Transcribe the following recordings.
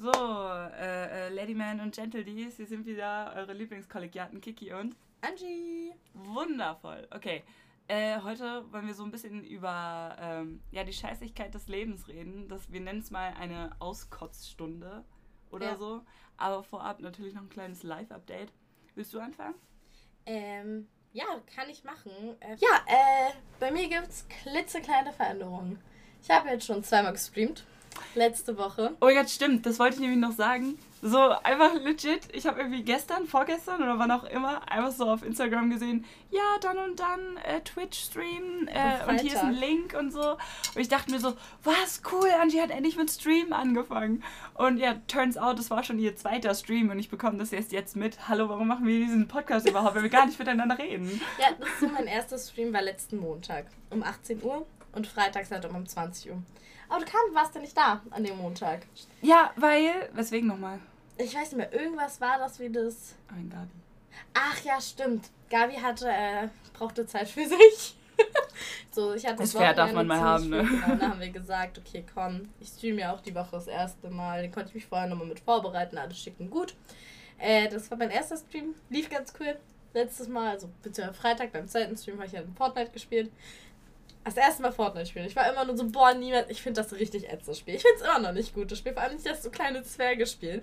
So, äh, äh, Ladyman und Gentle Dees, hier sind wieder eure Lieblingskollegiaten Kiki und Angie. Wundervoll. Okay, äh, heute wollen wir so ein bisschen über ähm, ja, die Scheißigkeit des Lebens reden. Das, wir nennen es mal eine Auskotzstunde oder Ja. so. Aber vorab natürlich noch ein kleines Live-Update. Willst du anfangen? Ähm, ja, kann ich machen. Äh, ja, äh, bei mir gibt's klitzekleine Veränderungen. Ich habe jetzt schon zweimal gestreamt. Letzte Woche. Oh ja, stimmt, das wollte ich nämlich noch sagen. So, einfach legit, ich habe irgendwie gestern, vorgestern oder wann auch immer, einfach so auf Instagram gesehen, ja, dann und dann äh, Twitch-Stream äh, und hier ist ein. Link und so. Und ich dachte mir so, was, cool, Angie hat endlich mit Stream angefangen. Und ja, turns out, das war schon ihr zweiter Stream und ich bekomme das erst jetzt mit. Hallo, warum machen wir diesen Podcast überhaupt, wenn wir gar nicht miteinander reden? Ja, das ist so mein erster Stream war letzten Montag um 18 Uhr und freitags halt um 20 Uhr. Aber du kam, warst ja nicht da an dem Montag. Ja, weil, weswegen nochmal? Ich weiß nicht mehr, irgendwas war das wie das. Oh mein Gott. Ach ja, stimmt. Gabi hatte, äh, brauchte Zeit für sich. so, ich hatte Das Pferd darf man mal haben, ne? Genau, dann haben wir gesagt, okay, komm, ich streame ja auch die Woche das erste Mal. Den konnte ich mich vorher nochmal mit vorbereiten, alles schick und gut. Äh, das war mein erster Stream, lief ganz cool. Letztes Mal, also beziehungsweise Freitag beim zweiten Stream, habe ich ja in Fortnite gespielt. Das erste Mal Fortnite spielen. Ich war immer nur so, boah, niemand. Ich finde das richtig ätzend Spiel. Ich finde es immer noch nicht gut, das Spiel. Vor allem nicht, dass so kleine Zwerge spielen.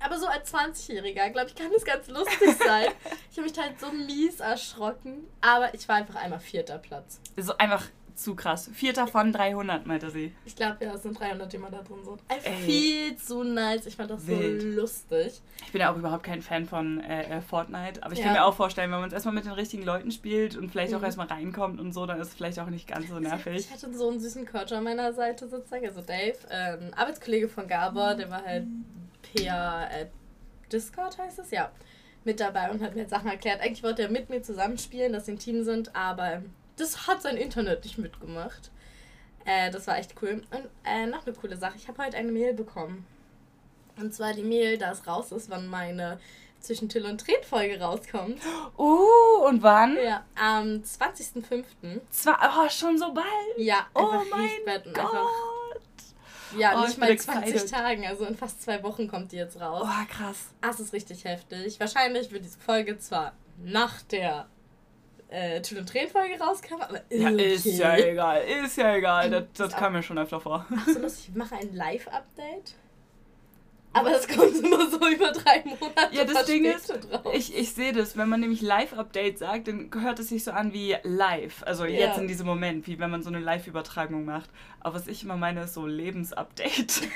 Aber so als 20-Jähriger, glaube ich, kann das ganz lustig sein. ich habe mich halt so mies erschrocken. Aber ich war einfach einmal vierter Platz. So einfach zu krass. Vierter von 300, meinte sie. Ich glaube, ja, es sind 300, die mal da drin sind. Ey. viel zu nice. Ich fand das Wild. so lustig. Ich bin ja auch überhaupt kein Fan von äh, äh, Fortnite, aber ich Ja. kann mir auch vorstellen, wenn man es erstmal mit den richtigen Leuten spielt und vielleicht auch Mhm. erstmal reinkommt und so, dann ist es vielleicht auch nicht ganz so nervig. Ich hatte so einen süßen Coach an meiner Seite sozusagen, also Dave, ähm, Arbeitskollege von Gabor, der war halt per äh, Discord heißt es, ja, mit dabei und hat mir Sachen erklärt. Eigentlich wollte er mit mir zusammenspielen, dass sie ein Team sind, aber das hat sein Internet nicht mitgemacht. Äh, das war echt cool. Und äh, noch eine coole Sache, ich habe heute eine Mail bekommen. Und zwar die Mail, da es raus ist, wann meine zwischen Till und Tret Folge rauskommt. Uh, und wann? Ja, am 20.05. Zwar, oh, schon so bald. Ja, Oh mein Gott. einfach Ja, Oh, ich nicht mal 20 excited. Tagen, also in fast zwei Wochen kommt die jetzt raus. Oh, krass. Es ist richtig heftig. Wahrscheinlich wird diese Folge zwar nach der äh, Tüll- und Tränen-Folge rauskommen, aber Ja, okay. ist ja egal, ist ja egal. Das, Ähm, das ist kam mir schon öfter vor. Ach so lustig, ich mache ein Live-Update. Aber das kommt immer so über drei Monate Ja, das Ding ist, raus. Ich, ich sehe das, wenn man nämlich Live-Update sagt, dann hört es sich so an wie live. Also Ja. jetzt in diesem Moment, wie wenn man so eine Live-Übertragung macht. Aber was ich immer meine, ist so Lebensupdate.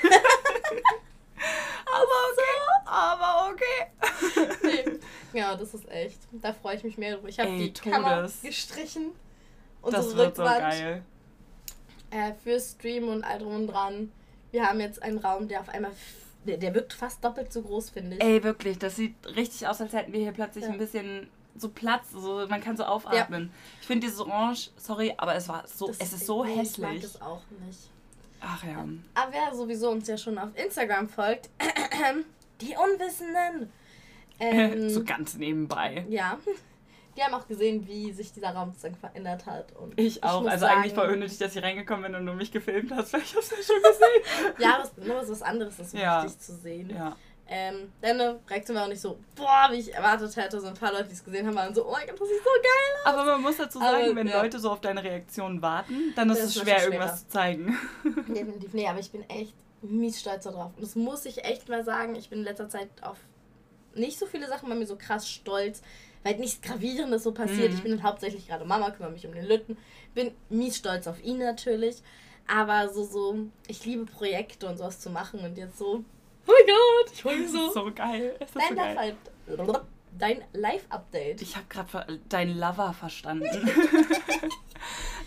aber okay, aber okay. nee. Ja, das ist echt. Da freue ich mich mehr drüber. Ich habe die Kamera Todes. gestrichen. Das Unsere wird so geil. äh, für Stream und all drum und dran. Wir haben jetzt einen Raum, der auf einmal, der, der wirkt fast doppelt so groß, finde ich. Ey, wirklich, das sieht richtig aus, als hätten wir hier plötzlich Ja. ein bisschen so Platz, so, man kann so aufatmen. Ich finde dieses Orange, sorry, aber es war so, Das- es ist so nee, Ich mag hässlich. es auch nicht. Ach ja. Aber wer sowieso uns ja schon auf Instagram folgt, die Unwissenden. Ähm, so ganz nebenbei. ja. Die haben auch gesehen, wie sich dieser Raum sozusagen verändert hat. Und Ich auch. muss also eigentlich sagen, voll unnötig, dass ich reingekommen bin und du mich gefilmt hast, weil ich hab's ja schon gesehen. Ja, was, nur was anderes ist so Ja. wichtig zu sehen. ja. Ähm, deine Reaktion war auch nicht so, boah, wie ich erwartet hätte. So ein paar Leute, die es gesehen haben, waren so, oh mein Gott, das sieht so geil aus. Aber man muss dazu Aber, sagen, wenn ja. Leute so auf deine Reaktion warten, dann ist es schwer, irgendwas zu zeigen. Definitiv. Nee, aber ich bin echt mies stolz darauf. Und das muss ich echt mal sagen. Ich bin in letzter Zeit auf nicht so viele Sachen bei mir so krass stolz, weil nichts Gravierendes so passiert. Mhm. Ich bin halt hauptsächlich gerade Mama, kümmere mich um den Lütten. Bin mies stolz auf ihn natürlich. Aber so, so, ich liebe Projekte und sowas zu machen und jetzt so, oh mein Gott, ich freue mich Das so. ist so geil. Es ist Dein so geil. Live- Dein Live-Update. Ich habe gerade dein Lover verstanden.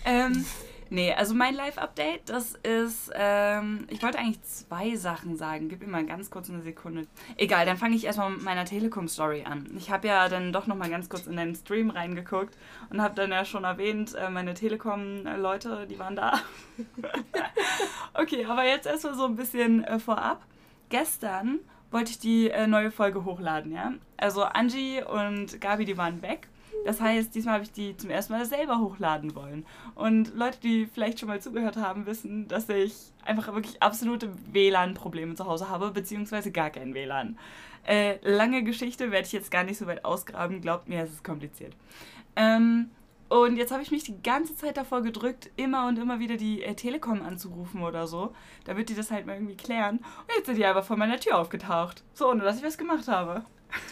ähm, nee, also mein Live-Update, das ist, ähm, ich wollte eigentlich zwei Sachen sagen. Gib mir mal ganz kurz eine Sekunde. Egal, dann fange ich erstmal mit meiner Telekom-Story an. Ich habe ja dann doch nochmal ganz kurz in den Stream reingeguckt und habe dann ja schon erwähnt, äh, meine Telekom-Leute, die waren da. okay, aber jetzt erstmal so ein bisschen äh, vorab. Gestern wollte ich die äh, neue Folge hochladen, ja. Also Angie und Gabi, die waren weg. Das heißt, diesmal habe ich die zum ersten Mal selber hochladen wollen. Und Leute, die vielleicht schon mal zugehört haben, wissen, dass ich einfach wirklich absolute WLAN-Probleme zu Hause habe, beziehungsweise gar kein WLAN. Äh, lange Geschichte werde ich jetzt gar nicht so weit ausgraben. Glaubt mir, es ist kompliziert. Ähm, und jetzt habe ich mich die ganze Zeit davor gedrückt, immer und immer wieder die äh, Telekom anzurufen oder so, damit die das halt mal irgendwie klären. Und jetzt sind die einfach vor meiner Tür aufgetaucht. So, ohne dass ich was gemacht habe.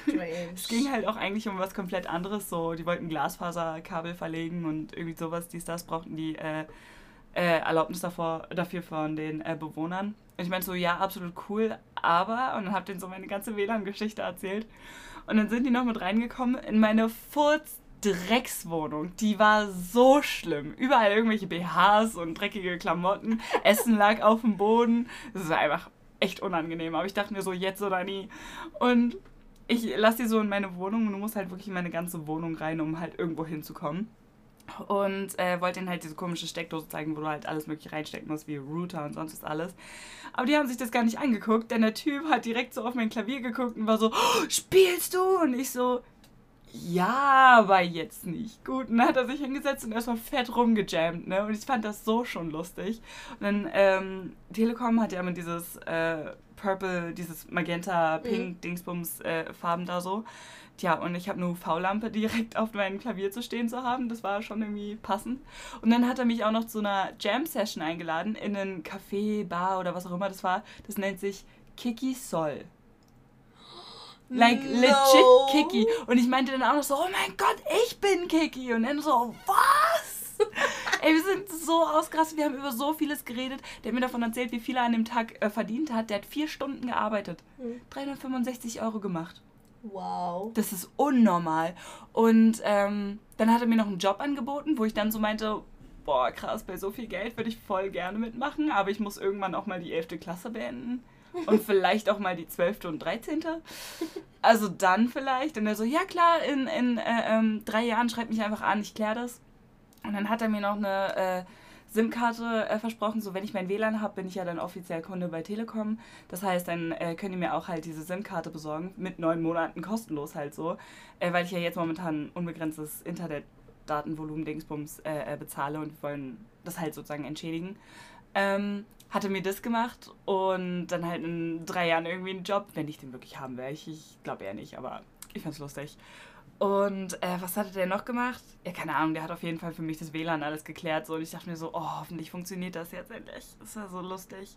es ging halt auch eigentlich um was komplett anderes. So, die wollten Glasfaserkabel verlegen und irgendwie sowas, dies, das brauchten die äh, äh, Erlaubnis davor, dafür von den äh, Bewohnern. Und ich meinte so, ja, absolut cool, aber, und dann hab denen so meine ganze WLAN-Geschichte erzählt. Und dann sind die noch mit reingekommen in meine Furz Dreckswohnung. Die war so schlimm. Überall irgendwelche BHs und dreckige Klamotten. Essen lag auf dem Boden. Das war einfach echt unangenehm. Aber ich dachte mir so, jetzt oder nie. Und ich lasse die so in meine Wohnung und du musst halt wirklich in meine ganze Wohnung rein, um halt irgendwo hinzukommen. Und äh, wollte ihnen halt diese komische Steckdose zeigen, wo du halt alles mögliche reinstecken musst, wie Router und sonst was alles. Aber die haben sich das gar nicht angeguckt, denn der Typ hat direkt so auf mein Klavier geguckt und war so, oh, spielst du? Und ich so, ja, aber jetzt nicht. Gut, und dann hat er sich hingesetzt und erstmal fett rumgejammt, ne? Und ich fand das so schon lustig. Und dann, ähm, Telekom hat ja immer dieses äh, Purple, dieses Magenta. Pink, mhm. Dingsbums, äh, Farben da so. Tja, und ich habe eine UV-Lampe direkt auf meinem Klavier zu stehen zu haben. Das war schon irgendwie passend. Und dann hat er mich auch noch zu einer Jam-Session eingeladen in einen Café, Bar oder was auch immer das war. Das nennt sich Kiki Sol. Like no. legit Kiki. Und ich meinte dann auch noch so, oh mein Gott, ich bin Kiki. Und dann so, was? Ey, wir sind so ausgerastet, wir haben über so vieles geredet. Der hat mir davon erzählt, wie viel er an dem Tag äh, verdient hat. Der hat vier Stunden gearbeitet. Hm. 365 Euro gemacht. Wow. Das ist unnormal. Und ähm, dann hat er mir noch einen Job angeboten, wo ich dann so meinte, boah, krass, bei so viel Geld würde ich voll gerne mitmachen, aber ich muss irgendwann auch mal die 11. Klasse beenden und vielleicht auch mal die 12. und 13. Also dann vielleicht. Und er so, ja klar, in, in äh, ähm, drei Jahren schreibt mich einfach an, ich kläre das. Und dann hat er mir noch eine äh, SIM-Karte äh, versprochen, so wenn ich mein WLAN habe, bin ich ja dann offiziell Kunde bei Telekom. Das heißt, dann äh, können die mir auch halt diese SIM-Karte besorgen, mit neun Monaten kostenlos halt so, äh, weil ich ja jetzt momentan unbegrenztes Internetdatenvolumen Dingsbums äh, äh, bezahle und wir wollen das halt sozusagen entschädigen. Ähm, hatte mir das gemacht und dann halt in drei Jahren irgendwie einen Job, wenn ich den wirklich haben werde. Ich, ich glaube eher nicht, aber ich fand's lustig. Und äh, was hatte der noch gemacht? Ja, keine Ahnung, der hat auf jeden Fall für mich das WLAN alles geklärt. So, und ich dachte mir so, oh, hoffentlich funktioniert das jetzt endlich. Das war so lustig.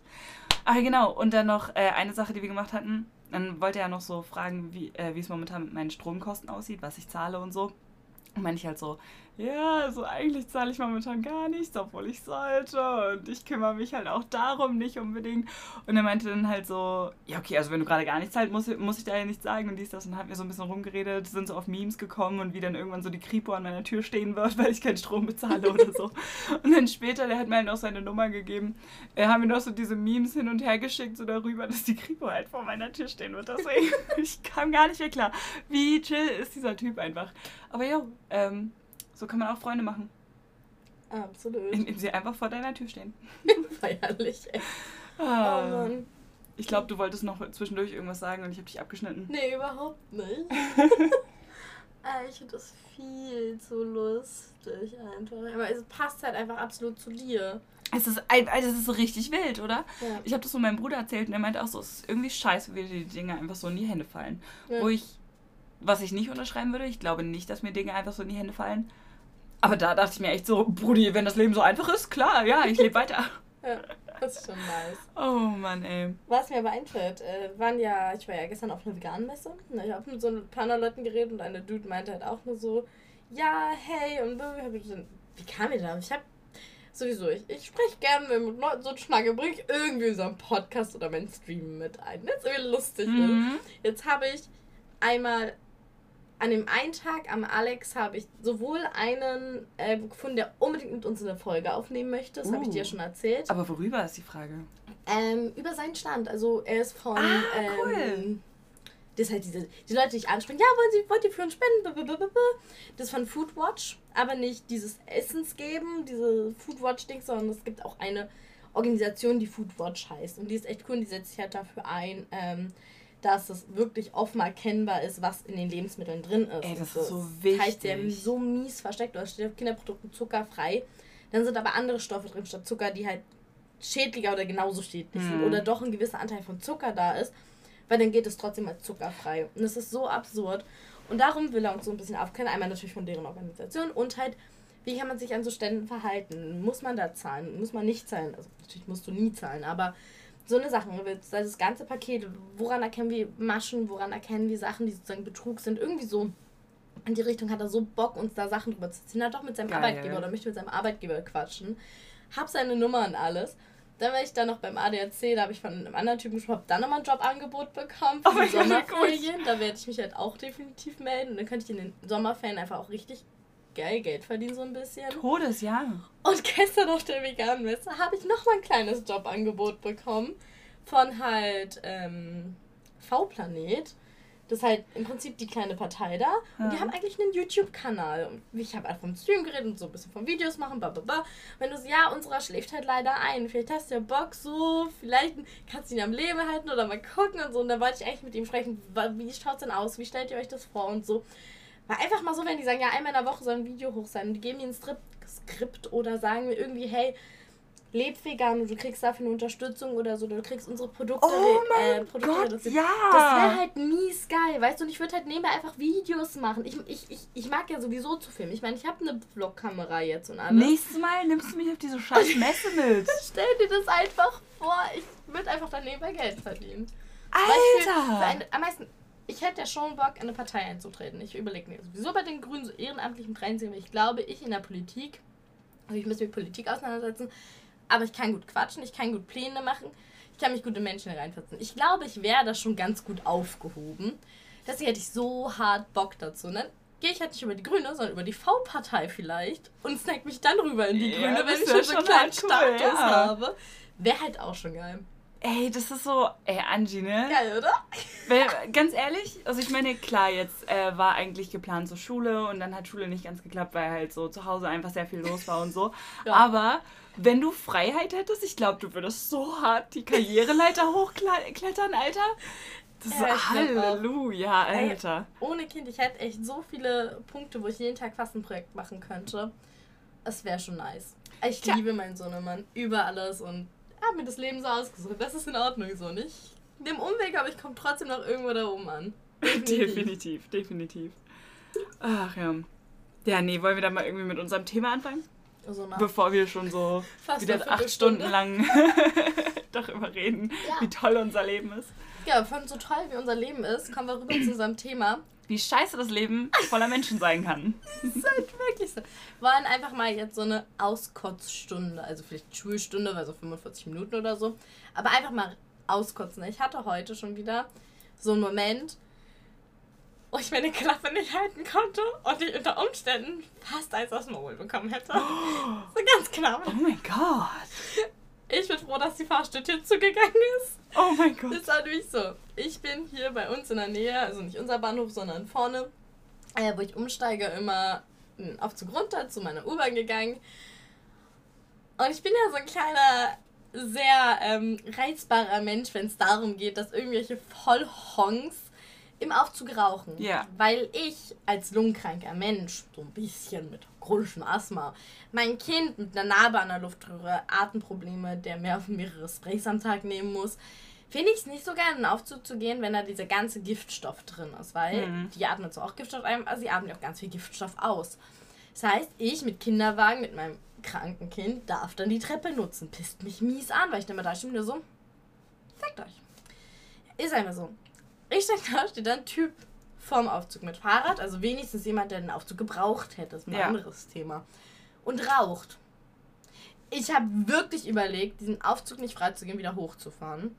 Ach genau, und dann noch äh, eine Sache, die wir gemacht hatten. Dann wollte er noch so fragen, wie äh, es momentan mit meinen Stromkosten aussieht, was ich zahle und so. Und meine ich halt so, ja, also eigentlich zahle ich momentan gar nichts, obwohl ich sollte. Und ich kümmere mich halt auch darum nicht unbedingt. Und er meinte dann halt so, ja, okay, also wenn du gerade gar nichts zahlst, muss, muss ich da ja nichts sagen und dies, das. Und hat mir so ein bisschen rumgeredet, sind so auf Memes gekommen und wie dann irgendwann so die Kripo an meiner Tür stehen wird, weil ich keinen Strom bezahle oder so. Und dann später, der hat mir halt noch seine Nummer gegeben, äh, haben mir noch so diese Memes hin und her geschickt, so darüber, dass die Kripo halt vor meiner Tür stehen wird. Deswegen, ich kam gar nicht mehr klar. Wie chill ist dieser Typ einfach. Aber ja, ähm, so kann man auch Freunde machen. Absolut. Indem sie einfach vor deiner Tür stehen. Feierlich, ey. Ah. Oh Mann. Ich glaube, du wolltest noch zwischendurch irgendwas sagen und ich habe dich abgeschnitten. Nee, überhaupt nicht. Ah, ich finde das viel zu lustig einfach. Aber es passt halt einfach absolut zu dir. Es ist, es ist richtig wild, oder? Ja. Ich habe das von meinem Bruder erzählt und er meinte auch so, es ist irgendwie scheiße, wie die Dinge einfach so in die Hände fallen. Ja. Wo ich, was ich nicht unterschreiben würde, ich glaube nicht, dass mir Dinge einfach so in die Hände fallen. Aber da dachte ich mir echt so, Brudi, wenn das Leben so einfach ist, klar, ja, ich lebe weiter. ja, das ist schon nice. Oh Mann, ey. Was mir aber einfällt, äh, waren ja, ich war ja gestern auf einer veganen Messe. Ne, ich habe mit so ein paar Leuten geredet und eine Dude meinte halt auch nur so, ja, hey, und wie kam ihr da? Ich habe sowieso, ich, ich spreche gerne mit Leuten so Schnacke, bringe ich irgendwie so einen Podcast oder meinen Stream mit ein, wenn es irgendwie lustig mhm. ist. Jetzt habe ich einmal an dem einen Tag am Alex habe ich sowohl einen äh, gefunden, der unbedingt mit uns eine Folge aufnehmen möchte. Das uh, habe ich dir uh. schon erzählt. Aber worüber ist die Frage? Ähm, über seinen Stand. Also er ist von. Ah, cool. Ähm, das ist halt diese, die Leute, die dich ansprechen, ja, wollen Sie, wollt ihr für uns spenden? Das ist von Foodwatch, aber nicht dieses Essens geben, diese Foodwatch-Dings, sondern es gibt auch eine Organisation, die Foodwatch heißt. Und die ist echt cool und die setzt sich halt dafür ein, ähm, dass es wirklich offen erkennbar ist, was in den Lebensmitteln drin ist. Ey, das so. ist so wichtig. Heißt ja so mies versteckt. Da steht auf Kinderprodukten zuckerfrei. Dann sind aber andere Stoffe drin statt Zucker, die halt schädlicher oder genauso schädlich sind. Mhm. Oder doch ein gewisser Anteil von Zucker da ist. Weil dann geht es trotzdem als zuckerfrei. Und das ist so absurd. Und darum will er uns so ein bisschen aufklären. Einmal natürlich von deren Organisation und halt, wie kann man sich an so Ständen verhalten? Muss man da zahlen? Muss man nicht zahlen? Also natürlich musst du nie zahlen, aber so eine Sache, also das ganze Paket, woran erkennen wir Maschen, woran erkennen wir Sachen, die sozusagen Betrug sind, irgendwie so in die Richtung hat er so Bock, uns da Sachen drüber zu ziehen. Er hat doch mit seinem Geil. Arbeitgeber oder möchte mit seinem Arbeitgeber quatschen. Hab seine Nummer und alles. Dann war ich dann noch beim ADAC, da habe ich von einem anderen Typen gesprochen, hab dann nochmal ein Jobangebot bekommen Oh für mein die Sommerferien. Da werde ich mich halt auch definitiv melden. Und dann könnte ich in den Sommerferien einfach auch richtig geil Geld verdienen, so ein bisschen. Todes, ja. Und gestern auf der veganen Messe habe ich nochmal ein kleines Jobangebot bekommen von halt ähm, V-Planet. Das ist halt im Prinzip die kleine Partei da. Und die Ja. haben eigentlich einen YouTube-Kanal. Und ich habe einfach vom Stream geredet und so ein bisschen von Videos machen, bla. Wenn du so, ja, unserer schläft halt leider ein. Vielleicht hast du ja Bock, so, vielleicht kannst du ihn am Leben halten oder mal gucken und so. Und da wollte ich eigentlich mit ihm sprechen, wie schaut's denn aus? Wie stellt ihr euch das vor und so. War einfach mal so, wenn die sagen, ja, einmal in der Woche soll ein Video hoch sein und die geben mir ein Strip Skript oder sagen mir irgendwie, hey, leb vegan und du kriegst dafür eine Unterstützung oder so, du kriegst unsere Produkte, Oh äh, mein Produkte Gott, ja. Das wäre halt mies geil, weißt du, und ich würde halt nebenbei einfach Videos machen. Ich, ich, ich, ich mag ja sowieso zu filmen. Ich meine, ich habe eine Vlogkamera jetzt und alles. Nächstes Mal nimmst du mich auf diese scheiß Messe mit. Stell dir das einfach vor, ich würde einfach dann nebenbei Geld verdienen. Für- Für Alter! am meisten, ich hätte ja schon Bock, in eine Partei einzutreten. Ich überlege mir sowieso bei den Grünen so ehrenamtlich mit reinziehen, weil ich glaube, ich in der Politik, also ich müsste mit Politik auseinandersetzen, aber ich kann gut quatschen, ich kann gut Pläne machen, ich kann mich gut in Menschen reinversetzen. Ich glaube, ich wäre da schon ganz gut aufgehoben. Deswegen hätte ich so hart Bock dazu. Und dann gehe ich halt nicht über die Grüne, sondern über die V-Partei vielleicht und snack mich dann rüber in die Ja, Grüne, wenn ich schon so einen kleinen cool, Status ja. habe. Wäre halt auch schon geil. Ey, das ist so, ey, Angie, ne? Geil, oder? Weil, ganz ehrlich, also ich meine, klar, jetzt äh, war eigentlich geplant zur Schule und dann hat Schule nicht ganz geklappt, weil halt so zu Hause einfach sehr viel los war und so. Ja. Aber wenn du Freiheit hättest, ich glaube, du würdest so hart die Karriereleiter hochklettern, Alter. Das Ja, ist. Halleluja, Ey, Alter. ohne Kind, ich hätte echt so viele Punkte, wo ich jeden Tag fast ein Projekt machen könnte. Es wäre schon nice. Ich Tja. liebe meinen Sohnemann über alles und habe mir das Leben so ausgesucht. Das ist in Ordnung so nicht. Dem Umweg, aber ich komme trotzdem noch irgendwo da oben an. Definitiv, definitiv. Ach ja. Ja, nee, wollen wir da mal irgendwie mit unserem Thema anfangen? Also Bevor wir schon so fast wieder acht. Stunden lang darüber reden, Ja. wie toll unser Leben ist. Ja, von so toll wie unser Leben ist, kommen wir rüber zu unserem Thema. Wie scheiße das Leben voller Menschen sein kann. Das ist halt wirklich so. Wollen einfach mal jetzt so eine Auskotzstunde, also vielleicht Schulstunde, weil so 45 Minuten oder so, aber einfach mal auskotzen. Ich hatte heute schon wieder so einen Moment, wo ich meine Klappe nicht halten konnte und ich unter Umständen fast eins aus dem Maul bekommen hätte. So ganz knapp. Oh mein Gott. Ich bin froh, dass die Fahrstuhltür zugegangen ist. Oh mein Gott. Das war nämlich so. Ich bin hier bei uns in der Nähe, also nicht unser Bahnhof, sondern vorne, äh, wo ich umsteige, immer einen Aufzug runter zu meiner U-Bahn gegangen. Und ich bin ja so ein kleiner, sehr ähm, reizbarer Mensch, wenn es darum geht, dass irgendwelche Vollhongs im Aufzug rauchen. Ja. Weil ich als lungenkranker Mensch, so ein bisschen mit chronischem Asthma, mein Kind mit einer Narbe an der Luftröhre, Atemprobleme, der mehr mehrere Sprays am Tag nehmen muss, finde ich es nicht so geil, in den Aufzug zu gehen, wenn da dieser ganze Giftstoff drin ist. Weil Mhm. die atmen zwar auch Giftstoff ein, aber sie atmen auch ganz viel Giftstoff aus. Das heißt, ich mit Kinderwagen, mit meinem kranken Kind, darf dann die Treppe nutzen. Pisst mich mies an, weil ich dann immer da stehe und mir so, zeigt euch. Ist einfach so. Ich steig da, steht da ein Typ vorm Aufzug mit Fahrrad, also wenigstens jemand, der den Aufzug gebraucht hätte, ist ein Ja. anderes Thema. Und raucht. Ich habe wirklich überlegt, diesen Aufzug nicht freizugeben, wieder hochzufahren.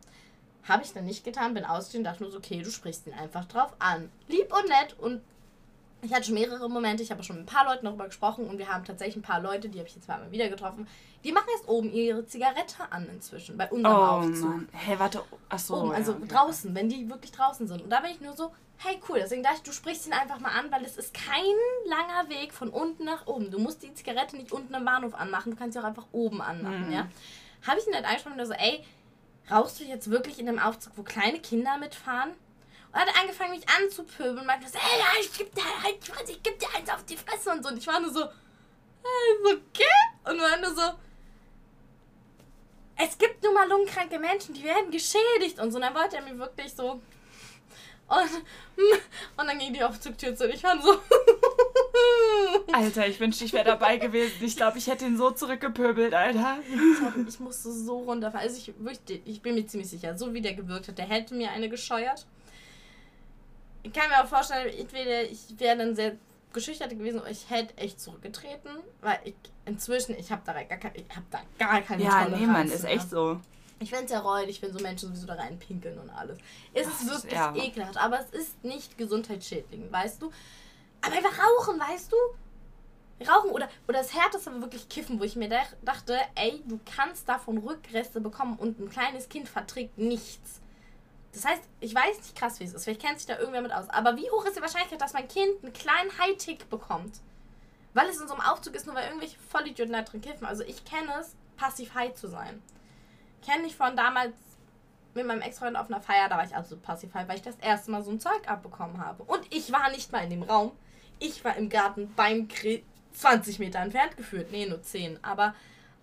Habe ich dann nicht getan, bin ausgestiegen, dachte nur so, okay, du sprichst ihn einfach drauf an. Lieb und nett und ich hatte schon mehrere Momente, ich habe schon mit ein paar Leuten darüber gesprochen und wir haben tatsächlich ein paar Leute, die habe ich jetzt zweimal wieder getroffen, die machen erst oben ihre Zigarette an inzwischen, bei unserem Oh Aufzug Mann. Hä, warte. Achso. oben, also draußen, wenn die wirklich draußen sind. Und da bin ich nur so, hey cool, deswegen dachte ich, du sprichst ihn einfach mal an, weil es ist kein langer Weg von unten nach oben. Du musst die Zigarette nicht unten am Bahnhof anmachen, du kannst sie auch einfach oben anmachen, Mhm. ja. Habe ich ihn halt angesprochen und so, ey, rauchst du jetzt wirklich in einem Aufzug, wo kleine Kinder mitfahren? Und hat angefangen, mich anzupöbeln und meinte, ey, ja, ich geb dir halt, ich geb dir eins auf die Fresse und so. Und ich war nur so, äh, okay? Und war nur so, es gibt nun mal lungenkranke Menschen, die werden geschädigt und so. Und dann wollte er mir wirklich so. Und, und dann ging die Aufzugtür zu und ich war so. Alter, ich wünschte, ich wäre dabei gewesen. Ich glaube, ich hätte ihn so zurückgepöbelt, Alter. Ich, ich musste so runterfallen. Also ich, ich bin mir ziemlich sicher, so wie der gewirkt hat, der hätte mir eine gescheuert. Ich kann mir auch vorstellen, entweder ich wäre dann sehr geschüchtert gewesen oder ich hätte echt zurückgetreten, weil ich inzwischen, ich habe da gar, kein, ich hab da gar keine Ja, nee, Mann, ist echt so. Ich finde es ja räudig, wenn so Menschen sowieso da reinpinkeln und alles. Es ist wirklich ja. ekelhaft, aber es ist nicht gesundheitsschädlich, weißt du? Aber einfach rauchen, weißt du? Rauchen oder, oder das härteste aber wirklich kiffen, wo ich mir dachte, ey, du kannst davon Rückreste bekommen und ein kleines Kind verträgt nichts. Das heißt, ich weiß nicht krass, wie es ist. Vielleicht kennt sich da irgendwer mit aus. Aber wie hoch ist die Wahrscheinlichkeit, dass mein Kind einen kleinen High-Tick bekommt? Weil es in so einem Aufzug ist, nur weil irgendwelche Vollidioten da drin kiffen. Also ich kenne es, passiv high zu sein. Kenne ich von damals mit meinem Ex-Freund auf einer Feier, da war ich absolut passiv high, weil ich das erste Mal so ein Zeug abbekommen habe. Und ich war nicht mal in dem Raum. Ich war im Garten beim Grill 20 Meter entfernt geführt. Nee, nur 10. Aber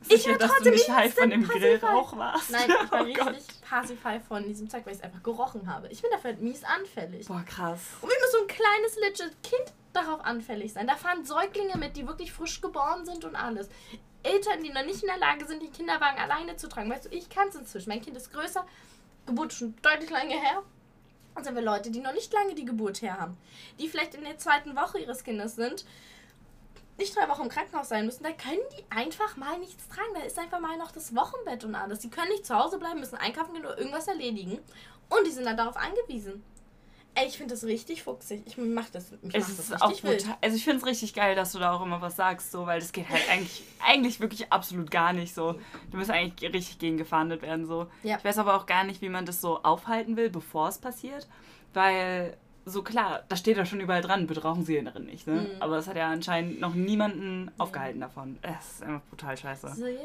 ich war dass du nicht high von dem Grillrauch warst. Nein, ich war oh richtig Gott. von diesem Zeug, weil ich es einfach gerochen habe. Ich bin dafür halt mies anfällig. Boah, krass. Und wie muss so ein kleines, legit Kind darauf anfällig sein? Da fahren Säuglinge mit, die wirklich frisch geboren sind und alles. Eltern, die noch nicht in der Lage sind, den Kinderwagen alleine zu tragen. Weißt du, ich kann es inzwischen. Mein Kind ist größer, Geburt schon deutlich lange her. Und sind wir Leute, die noch nicht lange die Geburt her haben. Die vielleicht in der zweiten Woche ihres Kindes sind nicht drei Wochen im Krankenhaus sein müssen, da können die einfach mal nichts tragen. Da ist einfach mal noch das Wochenbett und alles. Die können nicht zu Hause bleiben, müssen einkaufen gehen oder irgendwas erledigen. Und die sind dann darauf angewiesen. Ey, ich finde das richtig fuchsig. Ich mach das, mich es ist das auch brutal. Also ich finde es richtig geil, dass du da auch immer was sagst, so, weil das geht halt eigentlich, eigentlich wirklich absolut gar nicht so. Du musst eigentlich richtig gegen gefahndet werden, so. Ja. Ich weiß aber auch gar nicht, wie man das so aufhalten will, bevor es passiert. Weil so klar, da steht ja schon überall dran, bitte rauchen Sie darin nicht. Ne? Mhm. Aber das hat ja anscheinend noch niemanden aufgehalten davon. Es ist einfach brutal scheiße. So, yeah,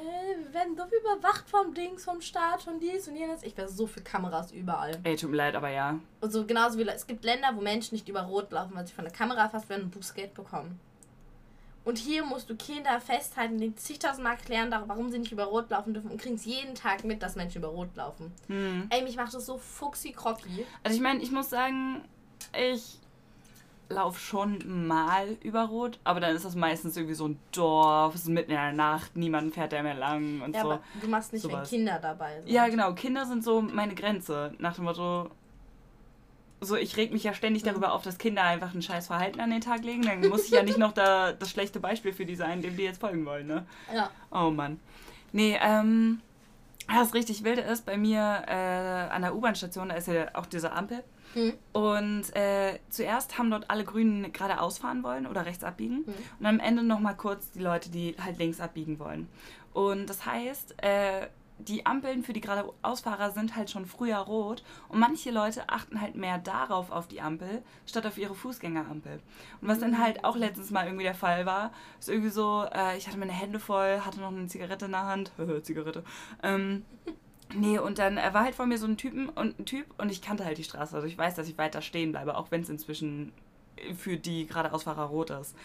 wir werden so überwacht vom Dings, vom Staat, von dies und jenes. Ich wäre so viele Kameras überall. Ey, tut mir leid, aber ja. Und so genauso wie es gibt Länder, wo Menschen nicht über Rot laufen, weil sie von der Kamera erfasst werden und Bußgeld bekommen. Und hier musst du Kinder festhalten, den zigtausendmal erklären, warum sie nicht über Rot laufen dürfen und kriegst jeden Tag mit, dass Menschen über Rot laufen. Hm. Ey, mich macht das so fuchsi-krocki. Also ich meine, ich muss sagen, ich laufe schon mal über Rot, aber dann ist das meistens irgendwie so ein Dorf, es ist mitten in der Nacht, niemand fährt da mehr lang und ja, so. Aber du machst nicht, sowas. wenn Kinder dabei sind. Ja, genau, Kinder sind so meine Grenze. Nach dem Motto, so ich reg mich ja ständig darüber auf, dass Kinder einfach ein scheiß Verhalten an den Tag legen. Dann muss ich ja nicht noch da das schlechte Beispiel für die sein, dem die jetzt folgen wollen, ne? Ja. Oh Mann. Nee, ähm, was richtig wilde ist, bei mir äh, an der U-Bahn-Station, da ist ja auch diese Ampel. Mhm. Und äh, zuerst haben dort alle Grünen geradeaus fahren wollen oder rechts abbiegen. Mhm. Und am Ende nochmal kurz die Leute, die halt links abbiegen wollen. Und das heißt, äh, die Ampeln für die geradeausfahrer sind halt schon früher rot und manche Leute achten halt mehr darauf auf die Ampel, statt auf ihre Fußgängerampel. Und was dann halt auch letztens mal irgendwie der Fall war, ist irgendwie so, äh, ich hatte meine Hände voll, hatte noch eine Zigarette in der Hand, Zigarette, ähm, Nee, und dann war halt vor mir so ein Typen und ein Typ und ich kannte halt die Straße. Also ich weiß, dass ich weiter stehen bleibe, auch wenn es inzwischen für die geradeausfahrer rot ist.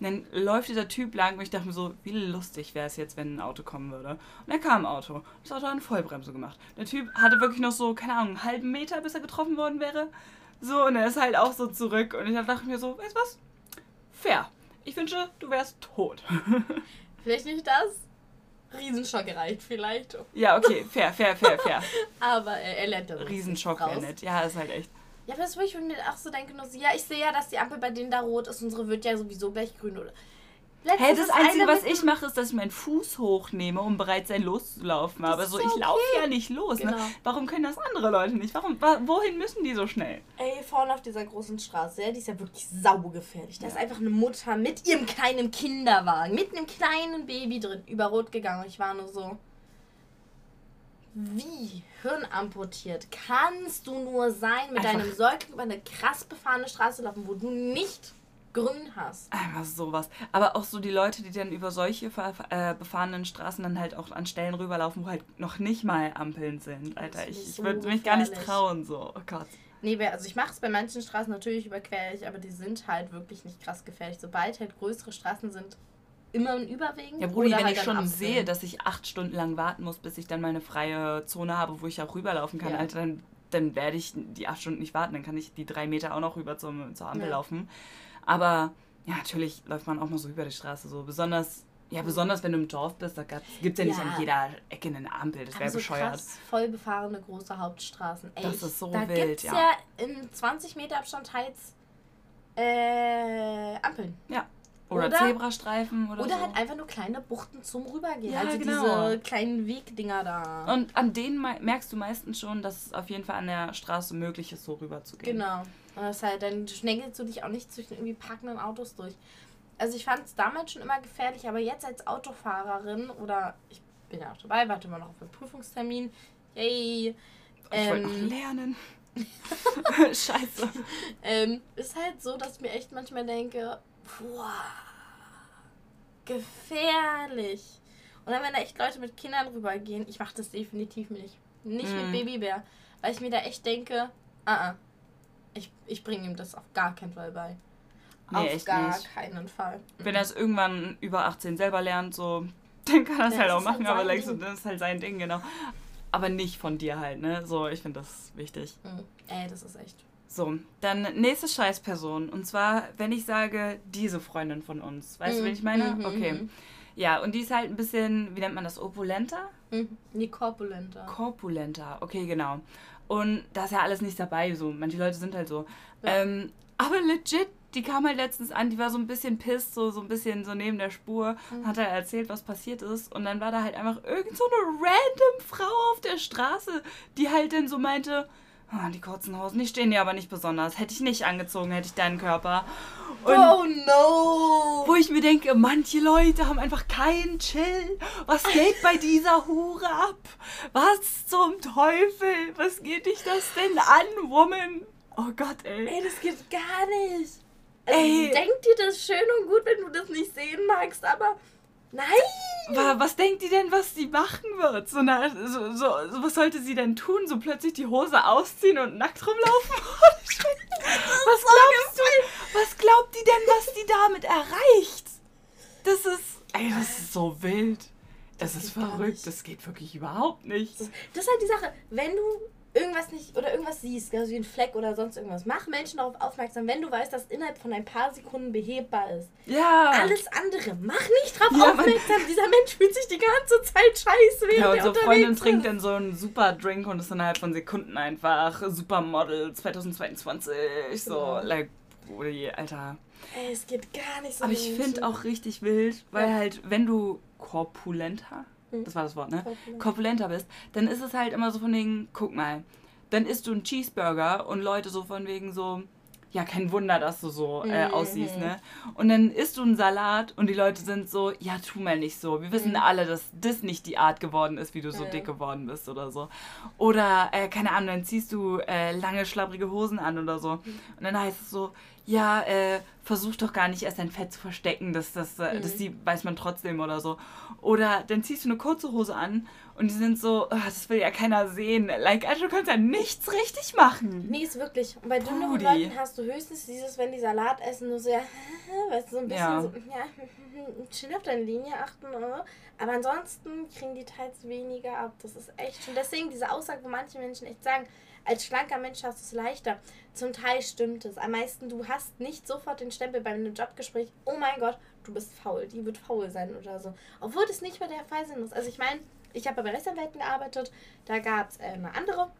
Und dann läuft dieser Typ lang und ich dachte mir so, wie lustig wäre es jetzt, wenn ein Auto kommen würde. Und dann kam ein Auto. Das Auto hat eine Vollbremse gemacht. Der Typ hatte wirklich noch so, keine Ahnung, einen halben Meter, bis er getroffen worden wäre. So, und er ist halt auch so zurück. Und ich dachte mir so, weißt du was? Fair. Ich wünsche, du wärst tot. Vielleicht nicht das, Riesenschock gereicht vielleicht. Ja, okay, fair, fair, fair, fair. aber er, er lernt das Riesenschock wäre nett. Ja, ist halt echt. Ja, aber das würde ich mir auch so denken, nur so, ja, ich sehe ja, dass die Ampel bei denen da rot ist, unsere wird ja sowieso gleich grün oder. Letztens hey, das Einzige, was ich mache, ist, dass ich meinen Fuß hochnehme, um bereit sein loszulaufen. Aber so, ich okay. laufe ja nicht los. Ne? Genau. Ne? Warum können das andere Leute nicht? Warum, wohin müssen die so schnell? Ey, vorne auf dieser großen Straße, ja, die ist ja wirklich saugefährlich. Da ja. ist einfach eine Mutter mit ihrem kleinen Kinderwagen, mit einem kleinen Baby drin, über Rot gegangen. Ich war nur so. Wie hirnamputiert kannst du nur sein, mit einfach. deinem Säugling über eine krass befahrene Straße laufen, wo du nicht grün hast. Einfach sowas. Aber auch so die Leute, die dann über solche äh, befahrenen Straßen dann halt auch an Stellen rüberlaufen, wo halt noch nicht mal Ampeln sind. Alter, ich, ich würde mich gar nicht trauen, so. Oh Gott. Nee, also ich mache es bei manchen Straßen natürlich überquere ich, aber die sind halt wirklich nicht krass gefährlich. Sobald halt größere Straßen sind, immer ein Überwegen. Ja, Brudi, wenn halt ich schon absehen. sehe, dass ich acht Stunden lang warten muss, bis ich dann meine freie Zone habe, wo ich auch rüberlaufen kann, ja. Alter, dann, dann werde ich die acht Stunden nicht warten. Dann kann ich die drei Meter auch noch rüber zum, zur Ampel ja. laufen. Aber ja, natürlich läuft man auch mal so über die Straße so. Besonders ja, besonders wenn du im Dorf bist, da gibt es ja nicht ja. an jeder Ecke eine Ampel. Das wäre so bescheuert. Krass voll befahrene große Hauptstraßen. Ey, das ist so da wild, gibt's ja. ja in 20 Meter Abstand teils äh, Ampeln. Ja. Oder, oder Zebrastreifen oder, oder so. halt einfach nur kleine Buchten zum Rübergehen. Ja, also genau. diese kleinen Wegdinger da. Und an denen merkst du meistens schon, dass es auf jeden Fall an der Straße möglich ist, so rüber zu gehen. Genau. Und das halt, dann schnängelst du dich auch nicht zwischen irgendwie parkenden Autos durch also ich fand es damals schon immer gefährlich, aber jetzt als Autofahrerin oder ich bin ja auch dabei, warte mal noch auf einen Prüfungstermin. Yay! Ich ähm, wollte noch lernen. Scheiße. ähm, ist halt so, dass ich mir echt manchmal denke, boah, gefährlich. Und dann, wenn da echt Leute mit Kindern rübergehen, ich mache das definitiv nicht. Nicht mm. mit mhm. Babybär. Weil ich mir da echt denke, ah, uh ich, ich bringe ihm das auf gar keinen Fall bei. Nee, Auf gar nicht. keinen Fall. Wenn er es irgendwann über 18 selber lernt, so, dann kann er es halt auch machen, halt aber so, das ist halt sein Ding, genau. Aber nicht von dir halt, ne? So, ich finde das wichtig. Mhm. Ey, das ist echt. So, dann nächste Scheißperson. Und zwar, wenn ich sage, diese Freundin von uns. Weißt mhm. du, wen ich meine? Mhm. Okay. Mhm. Ja, und die ist halt ein bisschen, wie nennt man das, opulenter? Mhm. Nee, korpulenter. Korpulenter, okay, genau. Und da ist ja alles nicht dabei, so. Manche Leute sind halt so. Ja. Ähm, aber legit, die kam halt letztens an, die war so ein bisschen pisst, so, so ein bisschen so neben der Spur, mhm. hat halt erzählt, was passiert ist. Und dann war da halt einfach irgend so eine random Frau auf der Straße, die halt dann so meinte, oh, die kurzen Hosen, die stehen dir aber nicht besonders. Hätte ich nicht angezogen, hätte ich deinen Körper. Und oh no! Wo ich mir denke, manche Leute haben einfach keinen Chill. Was geht bei dieser Hure ab? Was zum Teufel? Was geht dich das denn an, Woman? Oh Gott, ey. Ey, das geht gar nicht. Also, Ey. Denk dir das schön und gut, wenn du das nicht sehen magst, aber nein! Was denkt die denn, was sie machen wird? So, na, so, so, so, was sollte sie denn tun? So plötzlich die Hose ausziehen und nackt rumlaufen? was glaubst du? Was glaubt die denn, was die damit erreicht? Das ist. Ey, das ist so wild. Das, das ist verrückt. Das geht wirklich überhaupt nicht. Das ist halt die Sache. Wenn du irgendwas nicht oder irgendwas siehst, also wie ein Fleck oder sonst irgendwas, mach Menschen darauf aufmerksam, wenn du weißt, dass innerhalb von ein paar Sekunden behebbar ist. Ja. Alles andere, mach nicht drauf ja, aufmerksam. Dieser Mensch fühlt sich die ganze Zeit scheiße, während Ja, und so Freundin trinkt dann so einen super Drink und ist innerhalb von Sekunden einfach Supermodel 2022. So, ja. like, Alter. Ey, es geht gar nicht so. Aber ich finde auch richtig wild, weil ja. halt, wenn du korpulenter. Das war das Wort, ne? Korpulenter bist, dann ist es halt immer so von wegen, guck mal, dann isst du einen Cheeseburger und Leute so von wegen so, ja, kein Wunder, dass du so äh, mhm. aussiehst, ne? Und dann isst du einen Salat und die Leute sind so, ja, tu mal nicht so. Wir wissen mhm. alle, dass das nicht die Art geworden ist, wie du so ja. dick geworden bist oder so. Oder, äh, keine Ahnung, dann ziehst du äh, lange, schlapprige Hosen an oder so. Mhm. Und dann heißt es so, ja, äh, versuch doch gar nicht erst dein Fett zu verstecken, das, das, äh, mhm. das die, weiß man trotzdem oder so. Oder dann ziehst du eine kurze Hose an und die sind so, oh, das will ja keiner sehen. Like, also du kannst ja nichts richtig machen. Nee, ist wirklich. Und bei dünneren Leuten hast du höchstens dieses, wenn die Salat essen, nur so, ja, weißt du, so ein bisschen ja. so, ja, chill auf deine Linie achten. Oder? Aber ansonsten kriegen die teils weniger ab. Das ist echt schon. Deswegen diese Aussage, wo manche Menschen echt sagen, als schlanker Mensch hast du es leichter. Zum Teil stimmt es. Am meisten, du hast nicht sofort den Stempel bei einem Jobgespräch, oh mein Gott, du bist faul, die wird faul sein oder so. Obwohl das nicht mehr der Fall sein muss. Also ich meine, ich habe bei Rechtsanwälten gearbeitet, da gab es äh, eine andere.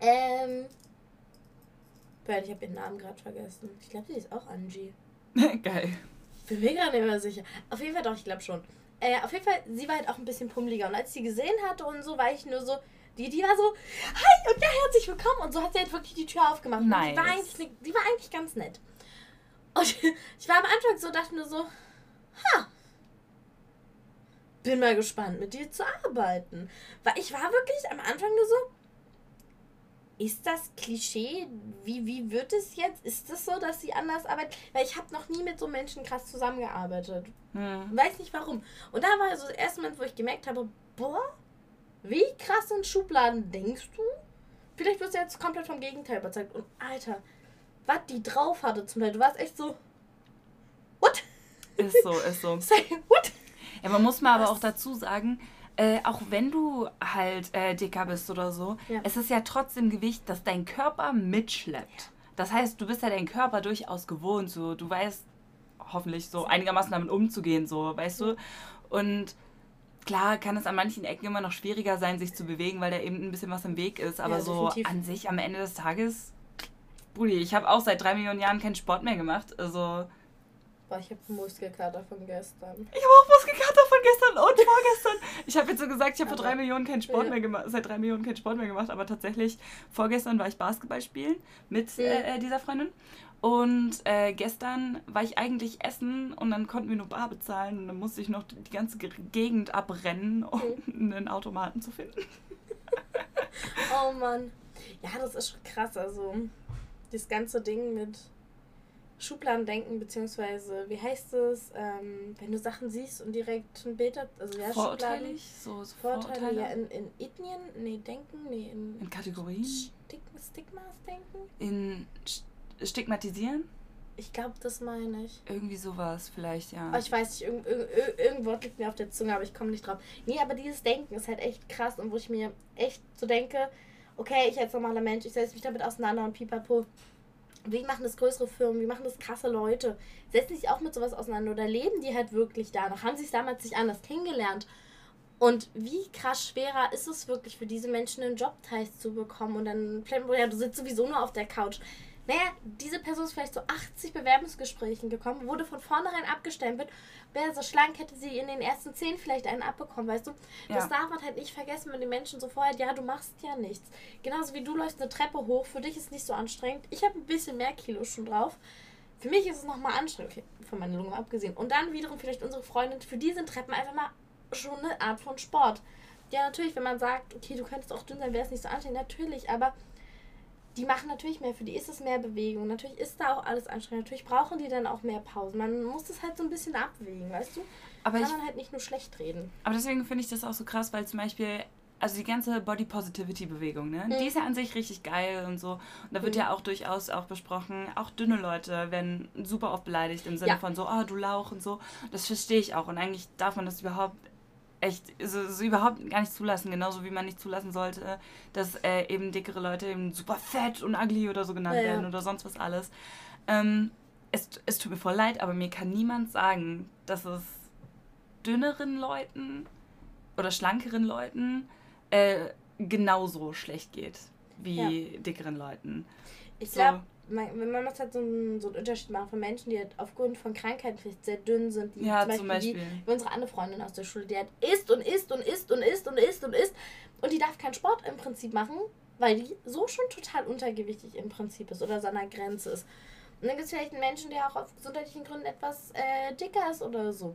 Ähm. Ich habe ihren Namen gerade vergessen. Ich glaube, sie ist auch Angie. Geil. Bin mir gerade nicht mehr sicher. Auf jeden Fall doch, ich glaube schon. Äh, auf jeden Fall, sie war halt auch ein bisschen pummeliger. Und als ich sie gesehen hatte und so, war ich nur so, die, die war so, hi und ja, herzlich willkommen. Und so hat sie halt wirklich die Tür aufgemacht. Nice. Die war, eigentlich, die war eigentlich ganz nett. Und ich war am Anfang so, dachte nur so, ha, bin mal gespannt, mit dir zu arbeiten. Weil ich war wirklich am Anfang nur so, ist das Klischee? Wie, wie wird es jetzt? Ist es das so, dass sie anders arbeiten? Weil ich habe noch nie mit so Menschen krass zusammengearbeitet. Hm. Weiß nicht warum. Und da war so das erste Moment, wo ich gemerkt habe, boah, wie krass in Schubladen denkst du? vielleicht wirst du jetzt komplett vom Gegenteil überzeugt. Und Alter, was die drauf hatte zum Teil, du warst echt so. What? Ist so, ist so. Say, what? Ja, man muss mal aber auch dazu sagen, äh, auch wenn du halt äh, dicker bist oder so, Ja. es ist ja trotzdem Gewicht, das dein Körper mitschleppt. Das heißt, du bist ja dein Körper durchaus gewohnt, so du weißt hoffentlich so einigermaßen damit umzugehen, so, weißt du? Und klar kann es an manchen Ecken immer noch schwieriger sein, sich zu bewegen, weil da eben ein bisschen was im Weg ist. Aber Ja, so an sich am Ende des Tages, Brudi, ich habe auch seit drei Millionen Jahren keinen Sport mehr gemacht. Also Boah, ich habe Muskelkater von gestern. Ich habe auch Muskelkater von gestern und vorgestern. Ich habe jetzt so gesagt, ich habe vor drei Millionen keinen Sport Ja. mehr gemacht, seit drei Millionen keinen Sport mehr gemacht, aber tatsächlich vorgestern war ich Basketball spielen mit Mhm. äh, äh, dieser Freundin und äh, gestern war ich eigentlich essen und dann konnten wir nur bar bezahlen und dann musste ich noch die ganze Ge- Gegend abrennen, um Mhm. einen Automaten zu finden. Oh Mann. Ja, das ist schon krass. Also, das ganze Ding mit Schubladendenken, beziehungsweise, wie heißt es, ähm, wenn du Sachen siehst und direkt ein Bild hast, also ja, Vorurteilig, so, so Vorteile, Vorurteile ja, in, in Ethnien, nee, Denken, nee, in, in Kategorien, Stig Stigmas denken? in St- Stigmatisieren, Ich glaube, das meine ich. irgendwie sowas vielleicht, ja. Aber ich weiß nicht, irgend, irgend, irgend- irgendein Wort liegt mir auf der Zunge, aber ich komme nicht drauf. Nee, aber dieses Denken ist halt echt krass und wo ich mir echt so denke, okay, ich als normaler Mensch, ich setze mich damit auseinander und pipapo. Wie machen das größere Firmen? Wie machen das krasse Leute? Setzen sich auch mit sowas auseinander oder leben die halt wirklich danach? Haben sie es damals sich anders kennengelernt? Und wie krass schwerer ist es wirklich für diese Menschen einen Jobteil zu bekommen und dann, ja, du sitzt sowieso nur auf der Couch. Naja, diese Person ist vielleicht zu 80 Bewerbungsgesprächen gekommen, wurde von vornherein abgestempelt. Wäre so schlank, hätte sie in den ersten 10 vielleicht einen abbekommen, weißt du? Das Ja. darf man halt nicht vergessen, wenn die Menschen so vorher, ja, du machst ja nichts. Genauso wie du läufst eine Treppe hoch, für dich ist es nicht so anstrengend. Ich habe ein bisschen mehr Kilo schon drauf. Für mich ist es nochmal anstrengend, okay, von meiner Lunge abgesehen. Und dann wiederum vielleicht unsere Freundin, für die sind Treppen einfach mal schon eine Art von Sport. Ja, natürlich, wenn man sagt, okay, du könntest auch dünn sein, wäre es nicht so anstrengend, natürlich, aber die machen natürlich mehr, für die ist es mehr Bewegung. Natürlich ist da auch alles anstrengend. Natürlich brauchen die dann auch mehr Pausen. Man muss das halt so ein bisschen abwägen, weißt du? aber Kann ich man halt nicht nur schlecht reden. Aber deswegen finde ich das auch so krass, weil zum Beispiel, also die ganze Body Positivity Bewegung, ne? Mhm. Die ist ja an sich richtig geil und so. Und da wird Mhm. ja auch durchaus auch besprochen, auch dünne Leute werden super oft beleidigt im Sinne Ja. von so, oh, du Lauch und so. Das verstehe ich auch. Und eigentlich darf man das überhaupt echt so, so überhaupt gar nicht zulassen, genauso wie man nicht zulassen sollte, dass äh, eben dickere Leute eben super fett und ugly oder so genannt Ja, ja. werden oder sonst was alles. Ähm, es, es tut mir voll leid, aber mir kann niemand sagen, dass es dünneren Leuten oder schlankeren Leuten äh, genauso schlecht geht wie dickeren Leuten. Ich glaube, man, wenn man muss halt so einen, so einen Unterschied machen von Menschen, die halt aufgrund von Krankheiten vielleicht sehr dünn sind, die Ja, zum zum Beispiel, Beispiel. Wie, unsere andere Freundin aus der Schule, die halt isst und isst und isst und isst und isst und isst und die darf keinen Sport im Prinzip machen, weil die so schon total untergewichtig im Prinzip ist oder seiner Grenze ist. Und dann gibt es vielleicht einen Menschen, der auch aus gesundheitlichen Gründen etwas äh, dicker ist oder so.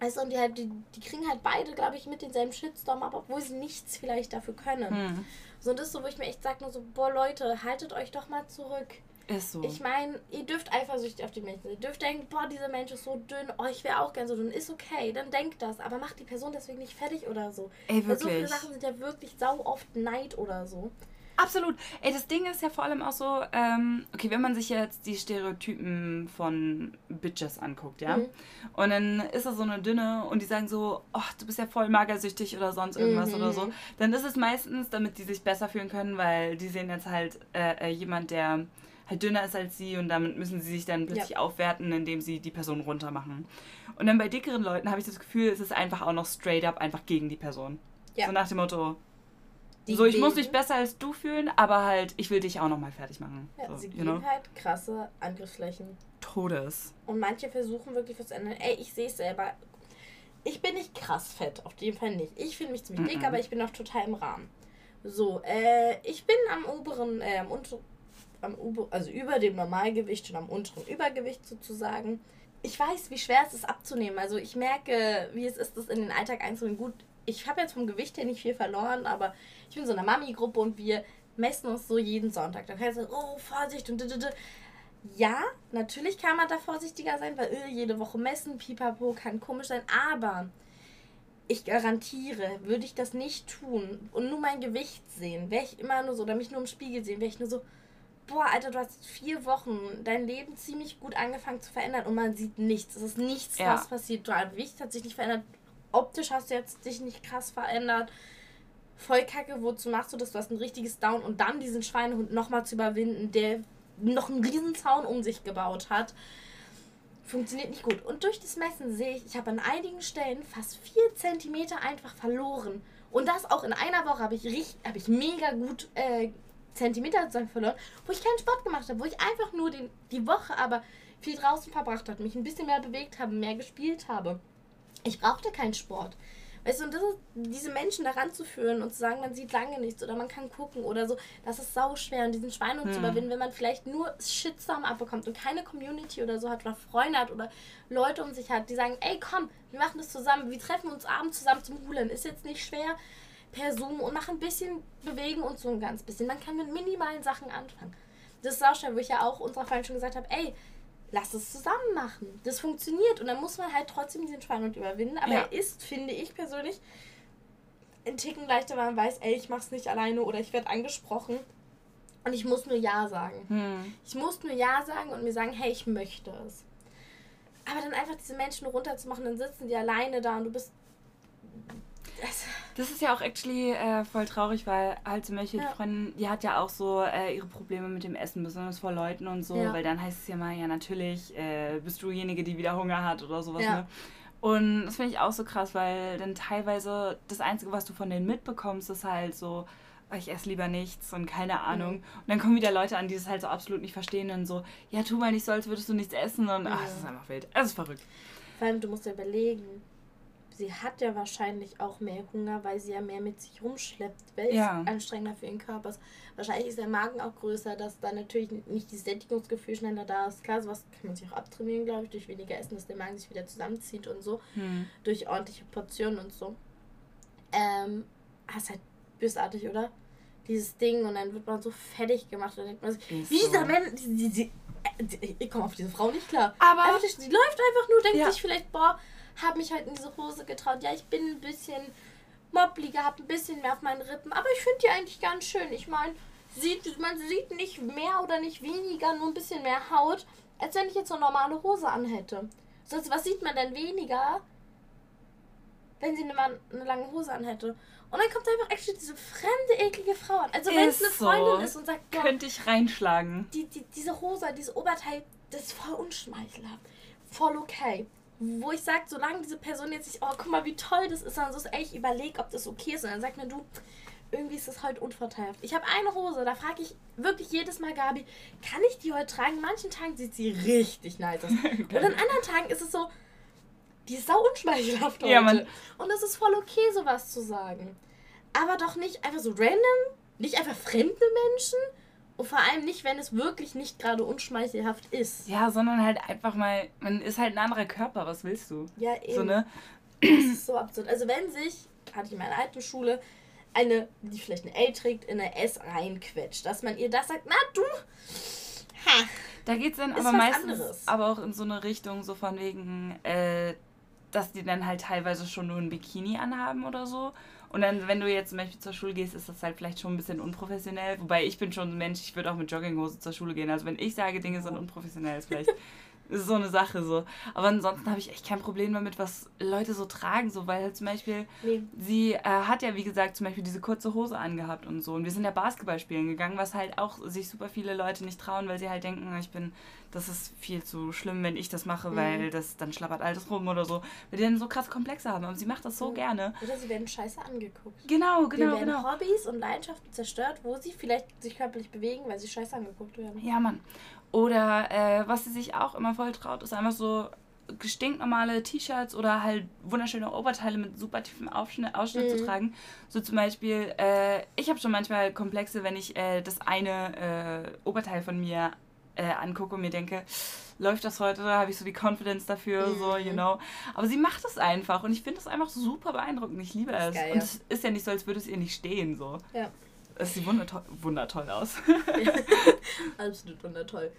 Weißt du, und die, halt, die, die kriegen halt beide, glaube ich, mit denselben Shitstorm, aber obwohl sie nichts vielleicht dafür können. Hm, So, und das ist so, wo ich mir echt sage, nur so, boah, Leute, haltet euch doch mal zurück. Ist so. Ich meine, ihr dürft eifersüchtig auf die Menschen sein. Ihr dürft denken, boah, dieser Mensch ist so dünn, oh, ich wäre auch gern so dünn. Ist okay, dann denkt das. Aber macht die Person deswegen nicht fertig oder so. Ey, Weil so viele wirklich. Sachen sind ja wirklich sau oft Neid oder so. Absolut. Ey, das Ding ist ja vor allem auch so, ähm, okay, wenn man sich jetzt die Stereotypen von Bitches anguckt, ja, Mhm. und dann ist da so eine dünne und die sagen so, ach, du bist ja voll magersüchtig oder sonst irgendwas Mhm. oder so, dann ist es meistens, damit die sich besser fühlen können, weil die sehen jetzt halt äh, äh, jemand, der halt dünner ist als sie und damit müssen sie sich dann plötzlich aufwerten, indem sie die Person runter machen. Und dann bei dickeren Leuten habe ich das Gefühl, es ist einfach auch noch straight up einfach gegen die Person. Ja. So nach dem Motto, Die so, ich muss mich besser als du fühlen, aber halt, ich will dich auch nochmal fertig machen. Ja, so, sie geben know? halt krasse Angriffsflächen. Todes. Und manche versuchen wirklich was zu ändern. Ey, ich sehe es selber. Ich bin nicht krass fett, auf jeden Fall nicht. Ich finde mich ziemlich dick, Mhm. aber ich bin noch total im Rahmen. So, äh, ich bin am oberen, äh, am unteren, am ober, also über dem Normalgewicht und am unteren Übergewicht sozusagen. Ich weiß, wie schwer es ist abzunehmen. Also ich merke, wie es ist, das in den Alltag einzunehmen. Gut, ich habe jetzt vom Gewicht her nicht viel verloren, aber ich bin in so einer Mami-Gruppe und wir messen uns so jeden Sonntag. Da heißt es, oh, Vorsicht und d ja, natürlich kann man da vorsichtiger sein, weil äh, jede Woche messen, pipapo, kann komisch sein, aber ich garantiere, würde ich das nicht tun und nur mein Gewicht sehen, wäre ich immer nur so, oder mich nur im Spiegel sehen, wäre ich nur so, boah, Alter, du hast vier Wochen dein Leben ziemlich gut angefangen zu verändern und man sieht nichts. Es ist nichts, ja. was passiert. Dein Gewicht hat sich nicht verändert. Optisch hast du jetzt dich nicht krass verändert. Voll kacke, wozu machst du das? Du hast ein richtiges Down und dann diesen Schweinehund nochmal zu überwinden, der noch einen riesen Zaun um sich gebaut hat funktioniert nicht gut. Und durch das Messen sehe ich, ich habe an einigen Stellen fast 4 cm einfach verloren. Und das auch in einer Woche habe ich, richtig, hab ich mega gut äh, Zentimeter verloren, wo ich keinen Sport gemacht habe, wo ich einfach nur den, die Woche aber viel draußen verbracht habe, mich ein bisschen mehr bewegt habe, mehr gespielt habe. Ich brauchte keinen Sport. Weißt du, und das ist, diese Menschen daran zu führen und zu sagen, man sieht lange nichts oder man kann gucken oder so, das ist sau schwer und diesen Schweinhund hm. zu überwinden, wenn man vielleicht nur Shitstorm abbekommt und keine Community oder so hat oder Freunde hat oder Leute um sich hat, die sagen, ey komm, wir machen das zusammen, wir treffen uns abends zusammen zum Hulen, ist jetzt nicht schwer per Zoom und machen ein bisschen, bewegen uns so ein ganz bisschen. Man kann mit minimalen Sachen anfangen. Das ist auch schwer, wo ich ja auch unserer Freundin schon gesagt habe, ey, lass es zusammen machen. Das funktioniert. Und dann muss man halt trotzdem diesen Schweinhund überwinden. Aber ja. er ist, finde ich persönlich, ein Ticken leichter, weil man weiß, ey, ich mach's nicht alleine oder ich werde angesprochen. Und ich muss nur Ja sagen. Hm. Ich muss nur Ja sagen und mir sagen, hey, ich möchte es. Aber dann einfach diese Menschen runterzumachen, dann sitzen die alleine da und du bist das ist ja auch actually äh, voll traurig, weil halt zum Beispiel ja. die Freundin, die hat ja auch so äh, ihre Probleme mit dem Essen, besonders vor Leuten und so, ja. weil dann heißt es ja mal, ja natürlich äh, bist du diejenige, die wieder Hunger hat oder sowas, ja. ne? Und das finde ich auch so krass, weil dann teilweise das Einzige, was du von denen mitbekommst, ist halt so, oh, ich esse lieber nichts und keine Ahnung. Mhm. Und dann kommen wieder Leute an, die das halt so absolut nicht verstehen und so, ja, tu mal nicht so, als würdest du nichts essen und ach, das ist einfach wild. Es ist verrückt. Vor allem, du musst dir überlegen, sie hat ja wahrscheinlich auch mehr Hunger, weil sie ja mehr mit sich rumschleppt, weil ja. es anstrengender für ihren Körper ist. Wahrscheinlich ist der Magen auch größer, dass da natürlich nicht das Sättigungsgefühl schneller da ist. Klar, sowas kann man sich auch abtrainieren, glaube ich, durch weniger Essen, dass der Magen sich wieder zusammenzieht und so. Hm. Durch ordentliche Portionen und so. Ähm, das ist halt bösartig, oder? Dieses Ding und dann wird man so fertig gemacht und dann denkt man sich, wie so. dieser Mensch, die, die, die, ich komme auf diese Frau nicht klar. Aber. Einfach, die läuft einfach nur, denkt ja. sich vielleicht, boah, habe mich halt in diese Hose getraut. Ja, ich bin ein bisschen mobbliger, habe ein bisschen mehr auf meinen Rippen, aber ich finde die eigentlich ganz schön. Ich meine, sieht, man sieht nicht mehr oder nicht weniger, nur ein bisschen mehr Haut, als wenn ich jetzt so eine normale Hose anhätte. Sonst, was sieht man denn weniger, wenn sie eine, eine lange Hose anhätte? Und dann kommt einfach echt diese fremde, eklige Frau an. Also wenn es eine Freundin so. ist und sagt, könnte ich reinschlagen. Die, die, diese Hose, dieses Oberteil, das ist voll unschmeichelhaft. Voll okay wo ich sage, solange diese Person jetzt nicht, oh, guck mal, wie toll das ist, dann so ist, ey, ich überlege, ob das okay ist. Und dann sagt mir, du, irgendwie ist das heute unvorteilhaft. Ich habe eine Hose, da frage ich wirklich jedes Mal Gabi, kann ich die heute tragen? Manchen Tagen sieht sie richtig nice aus. Und an anderen Tagen ist es so, die ist sau unschmeichelhaft heute. Ja, Mann. Und es ist voll okay, sowas zu sagen. Aber doch nicht einfach so random, nicht einfach fremde Menschen, und vor allem nicht, wenn es wirklich nicht gerade unschmeichelhaft ist. Ja, sondern halt einfach mal, man ist halt ein anderer Körper, was willst du? Ja, eben. So, ne? Das ist so absurd. Also wenn sich, hatte ich in meiner alten Schule, eine, die vielleicht eine L trägt, in eine S reinquetscht, dass man ihr das sagt, na du, ha. Da geht es dann aber meistens anderes. aber auch in so eine Richtung, so von wegen, äh, dass die dann halt teilweise schon nur ein Bikini anhaben oder so. Und dann, wenn du jetzt zum Beispiel zur Schule gehst, ist das halt vielleicht schon ein bisschen unprofessionell. Wobei ich bin schon ein Mensch, ich würde auch mit Jogginghose zur Schule gehen. Also wenn ich sage, Dinge sind unprofessionell, ist vielleicht ist so eine Sache so. Aber ansonsten habe ich echt kein Problem damit, was Leute so tragen, so, weil halt zum Beispiel nee. sie äh, hat ja, wie gesagt, zum Beispiel diese kurze Hose angehabt und so. Und wir sind ja Basketball spielen gegangen, was halt auch sich super viele Leute nicht trauen, weil sie halt denken, ich bin, das ist viel zu schlimm, wenn ich das mache, mhm. weil das dann schlappert alles rum oder so. Weil die dann so krass Komplexe haben. Aber sie macht das so mhm. gerne. Oder sie werden scheiße angeguckt. Genau, genau. Werden genau. Hobbys und Leidenschaften zerstört, wo sie vielleicht sich körperlich bewegen, weil sie scheiße angeguckt werden. Ja, Mann. Oder äh, was sie sich auch immer voll traut, ist einfach so stinknormale T-Shirts oder halt wunderschöne Oberteile mit super tiefem Ausschnitt, Ausschnitt mhm. zu tragen. So zum Beispiel, äh, ich habe schon manchmal Komplexe, wenn ich äh, das eine äh, Oberteil von mir äh, angucke und mir denke, läuft das heute, habe ich so die Confidence dafür, mhm. so, you know. Aber sie macht es einfach und ich finde es einfach super beeindruckend. Ich liebe es. Geil, und es ist ja nicht so, als würde es ihr nicht stehen, so. Ja. Es sieht wundertoll, wundertoll aus. Absolut wundertoll.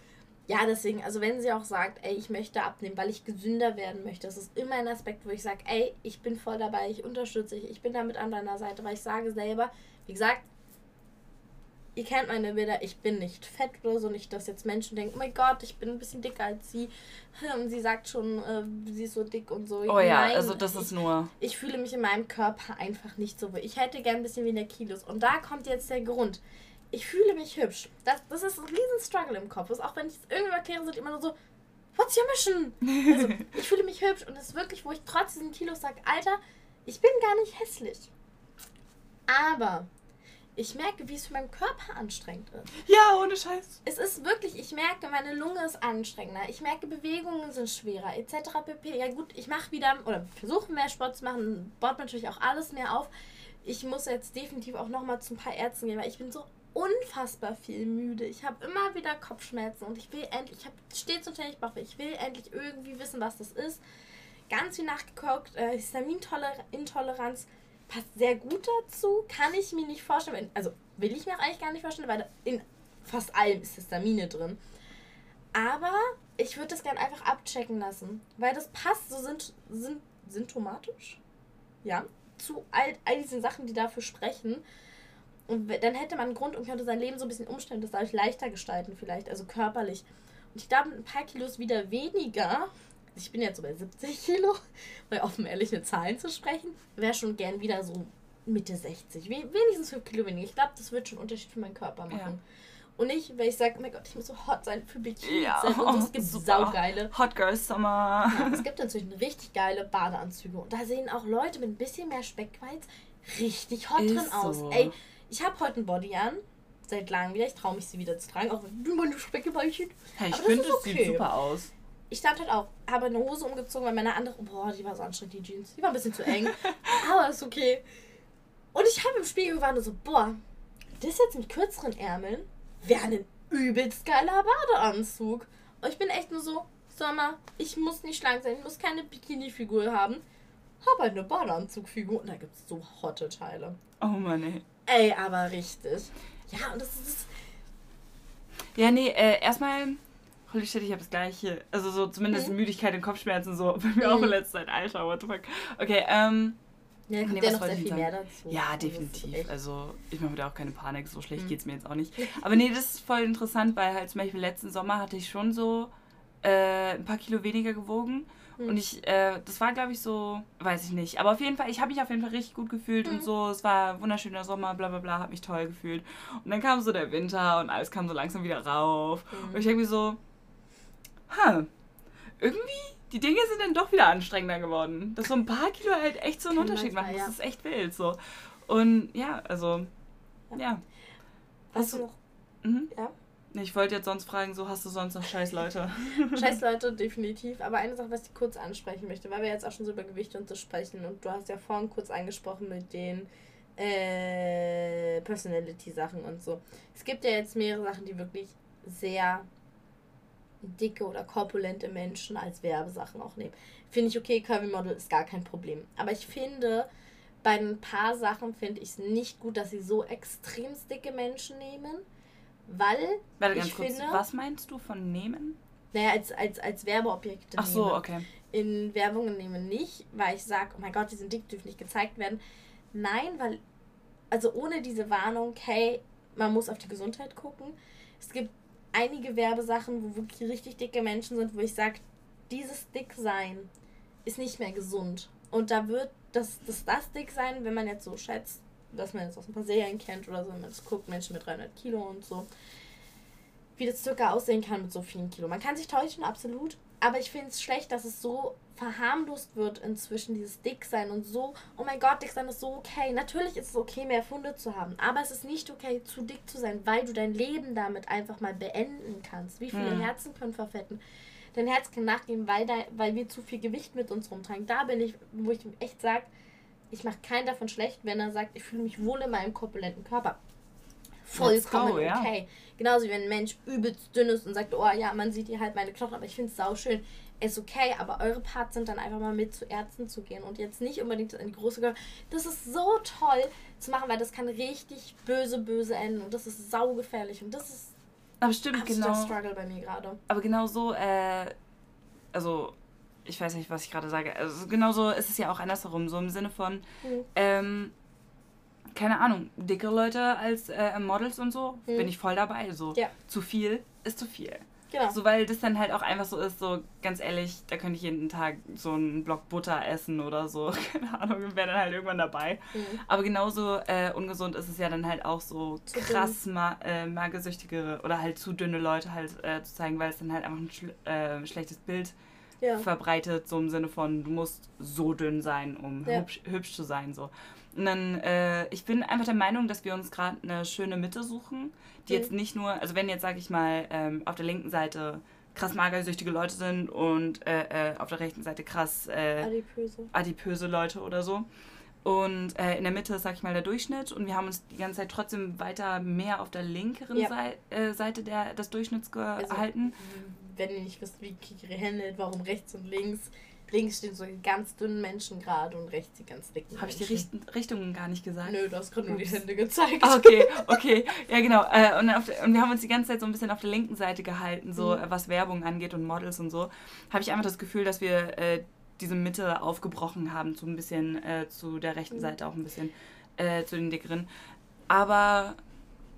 Ja, deswegen, also wenn sie auch sagt, ey, ich möchte abnehmen, weil ich gesünder werden möchte, das ist immer ein Aspekt, wo ich sage, ey, ich bin voll dabei, ich unterstütze dich, ich bin da mit an deiner Seite, weil ich sage selber, wie gesagt, ihr kennt meine Bilder, ich bin nicht fett oder so, nicht, dass jetzt Menschen denken, oh mein Gott, ich bin ein bisschen dicker als sie. Und sie sagt schon, äh, sie ist so dick und so. Oh ja, Nein, also das ist nur. Ich fühle mich in meinem Körper einfach nicht so wohl. Ich hätte gern ein bisschen weniger Kilos. Und da kommt jetzt der Grund. Ich fühle mich hübsch. Das, das ist ein riesen Struggle im Kopf. Ist auch wenn ich es irgendwie erkläre, sind immer nur so, what's your mission? Also, ich fühle mich hübsch und das ist wirklich, wo ich trotz diesen Kilos sage, Alter, ich bin gar nicht hässlich. Aber ich merke, wie es für meinen Körper anstrengend ist. Ja, ohne Scheiß. Es ist wirklich, ich merke, meine Lunge ist anstrengender. Ich merke, Bewegungen sind schwerer, etc. pp. Ja gut, ich mache wieder, oder versuche mehr Sport zu machen, baut natürlich auch alles mehr auf. Ich muss jetzt definitiv auch nochmal zu ein paar Ärzten gehen, weil ich bin so unfassbar viel müde. Ich habe immer wieder Kopfschmerzen und ich will endlich, ich habe stets und ständig Bauchweh, ich will endlich irgendwie wissen, was das ist. Ganz viel nachgeguckt, äh, Histaminintoleranz passt sehr gut dazu. Kann ich mir nicht vorstellen. Also will ich mir eigentlich gar nicht vorstellen, weil in fast allem ist Histamine drin. Aber ich würde das gerne einfach abchecken lassen. Weil das passt, so sind, sind symptomatisch. Ja. Zu all, all diesen Sachen, die dafür sprechen. Und dann hätte man einen Grund und könnte sein Leben so ein bisschen umstellen, das dadurch leichter gestalten, vielleicht, also körperlich. Und ich glaube, ein paar Kilos wieder weniger ich bin jetzt so bei 70 Kilo, weil offen ehrlich eine Zahlen zu sprechen, wäre schon gern wieder so Mitte 60. Wenigstens 5 Kilo weniger. Ich glaube, das wird schon einen Unterschied für meinen Körper machen. Ja. Und nicht, weil ich sage, oh mein Gott, ich muss so hot sein für Bikini. Ja, und so, es gibt super. saugeile. Hot Girl Summer. Ja, es gibt inzwischen richtig geile Badeanzüge. Und da sehen auch Leute mit ein bisschen mehr Speckweiz richtig hot Ist drin aus. So. Ey, ich habe heute ein Body an. Seit langem wieder. Ich traue mich, sie wieder zu tragen. Auch wenn meine Speckebeinchen. Hey, ich finde, es okay. sieht super aus ich stand halt auch, habe eine Hose umgezogen, weil meine andere, boah, die war so anstrengend, die Jeans. Die war ein bisschen zu eng. aber ist okay. Und ich habe im Spiegel gewartet so, boah, das jetzt mit kürzeren Ärmeln wäre ein übelst geiler Badeanzug. Und ich bin echt nur so, Sommer, ich muss nicht schlank sein, ich muss keine Bikini-Figur haben. Habe halt eine Badeanzugfigur und da gibt es so hotte Teile. Oh Mann, ey. Ey, aber richtig. Ja, und das ist. Ja, nee, äh, erstmal holy shit, ich habe das gleiche. Also so zumindest mhm. Müdigkeit und Kopfschmerzen so bei mir mhm. auch in letzter Zeit. Alter, what the fuck. Okay, ähm. Ja, kommt nee, ja noch sehr viel mehr dazu. Ja, also definitiv. Also ich mache mir da auch keine Panik, so schlecht mhm. geht es mir jetzt auch nicht. Aber nee, das ist voll interessant, weil halt zum Beispiel letzten Sommer hatte ich schon so äh, ein paar Kilo weniger gewogen. Mhm. Und ich, äh, das war glaube ich so, weiß ich nicht. Aber auf jeden Fall, ich habe mich auf jeden Fall richtig gut gefühlt mhm. und so. Es war wunderschöner Sommer, bla bla bla, habe mich toll gefühlt. Und dann kam so der Winter und alles kam so langsam wieder rauf. Mhm. Und ich denke mir so, ha, irgendwie, die Dinge sind dann doch wieder anstrengender geworden. Dass so ein paar Kilo halt echt so einen Kann Unterschied machen. Ja. Das ist echt wild. So. Und ja, also, ja. ja. Hast, du noch? Mhm. Ja. Ich wollte jetzt sonst fragen, so hast du sonst noch scheiß Leute? scheiß Leute, definitiv. Aber eine Sache, was ich kurz ansprechen möchte, weil wir jetzt auch schon so über Gewichte und so sprechen und du hast ja vorhin kurz angesprochen mit den äh, Personality-Sachen und so. Es gibt ja jetzt mehrere Sachen, die wirklich sehr dicke oder korpulente Menschen als Werbesachen auch nehmen. Finde ich okay, Curvy Model ist gar kein Problem. Aber ich finde, bei ein paar Sachen finde ich es nicht gut, dass sie so extrem dicke Menschen nehmen, weil Warte, ich kurz, finde... Was meinst du von nehmen? Naja, als, als, als Werbeobjekte Ach so, okay. In Werbungen nehmen nicht, weil ich sage, oh mein Gott, die sind dick, dürfen nicht gezeigt werden. Nein, weil, also ohne diese Warnung, hey, man muss auf die Gesundheit gucken. Es gibt einige Werbesachen, wo wirklich richtig dicke Menschen sind, wo ich sage, dieses Dicksein ist nicht mehr gesund. Und da wird das, das, das Dicksein, wenn man jetzt so schätzt, dass man jetzt aus ein paar Serien kennt oder so, wenn man das guckt, Menschen mit 300 Kilo und so, wie das circa aussehen kann mit so vielen Kilo. Man kann sich täuschen, absolut. Aber ich finde es schlecht, dass es so verharmlost wird inzwischen, dieses Dicksein und so, oh mein Gott, Dicksein ist so okay. Natürlich ist es okay, mehr Funde zu haben, aber es ist nicht okay, zu dick zu sein, weil du dein Leben damit einfach mal beenden kannst. Wie viele hm. Herzen können verfetten? Dein Herz kann nachgeben, weil, da, weil wir zu viel Gewicht mit uns rumtragen. Da bin ich, wo ich echt sage, ich mache keinen davon schlecht, wenn er sagt, ich fühle mich wohl in meinem korpulenten Körper. Vollkommen go, okay. Ja. Genauso wie wenn ein Mensch übelst dünn ist und sagt, oh ja, man sieht hier halt meine Knochen, aber ich finde es sau schön. Ist okay, aber eure Parts sind dann einfach mal mit zu Ärzten zu gehen und jetzt nicht unbedingt in die große Körper. Das ist so toll zu machen, weil das kann richtig böse, böse enden und das ist saugefährlich und das ist Aber stimmt, genau. Struggle bei mir gerade. Aber genau so, äh, also ich weiß nicht, was ich gerade sage. Also genau so ist es ja auch andersherum, so im Sinne von, Mhm. ähm, keine Ahnung, dicke Leute als äh, Models und so, Mhm. bin ich voll dabei. So Ja. zu viel ist zu viel. Genau. So, weil das dann halt auch einfach so ist, so ganz ehrlich, da könnte ich jeden Tag so einen Block Butter essen oder so. Keine Ahnung, wäre dann halt irgendwann dabei. Mhm. Aber genauso äh, ungesund ist es ja dann halt auch so Zu krass ma äh, magersüchtige oder halt zu dünne Leute halt äh, zu zeigen, weil es dann halt einfach ein schl äh, schlechtes Bild Ja. verbreitet, so im Sinne von, du musst so dünn sein, um Ja. hübsch, hübsch zu sein. So. Und dann, äh, ich bin einfach der Meinung, dass wir uns gerade eine schöne Mitte suchen, die Mhm. jetzt nicht nur, also wenn jetzt, sag ich mal, ähm, auf der linken Seite krass magersüchtige Leute sind und äh, äh, auf der rechten Seite krass äh, Adipöse. adipöse Leute oder so. Und äh, in der Mitte ist, sag ich mal, der Durchschnitt. Und wir haben uns die ganze Zeit trotzdem weiter mehr auf der linkeren Ja. Sei äh, Seite der, des Durchschnitts Also, gehalten. Wenn ihr nicht wisst, wie Kikiri handelt, warum rechts und links. Links stehen so ganz dünnen Menschen gerade und rechts die ganz dicken Habe ich die. Richt Richtungen gar nicht gesagt? Nö, du hast gerade nur die. Hände gezeigt. Ah, okay, okay. Ja, genau. Äh, und, der, und wir haben uns die ganze Zeit so ein bisschen auf der linken Seite gehalten, so Mhm. äh, was Werbung angeht und Models und so. Habe ich einfach das Gefühl, dass wir äh, diese Mitte aufgebrochen haben, so ein bisschen äh, zu der rechten Mhm. Seite auch ein bisschen äh, zu den dickeren. Aber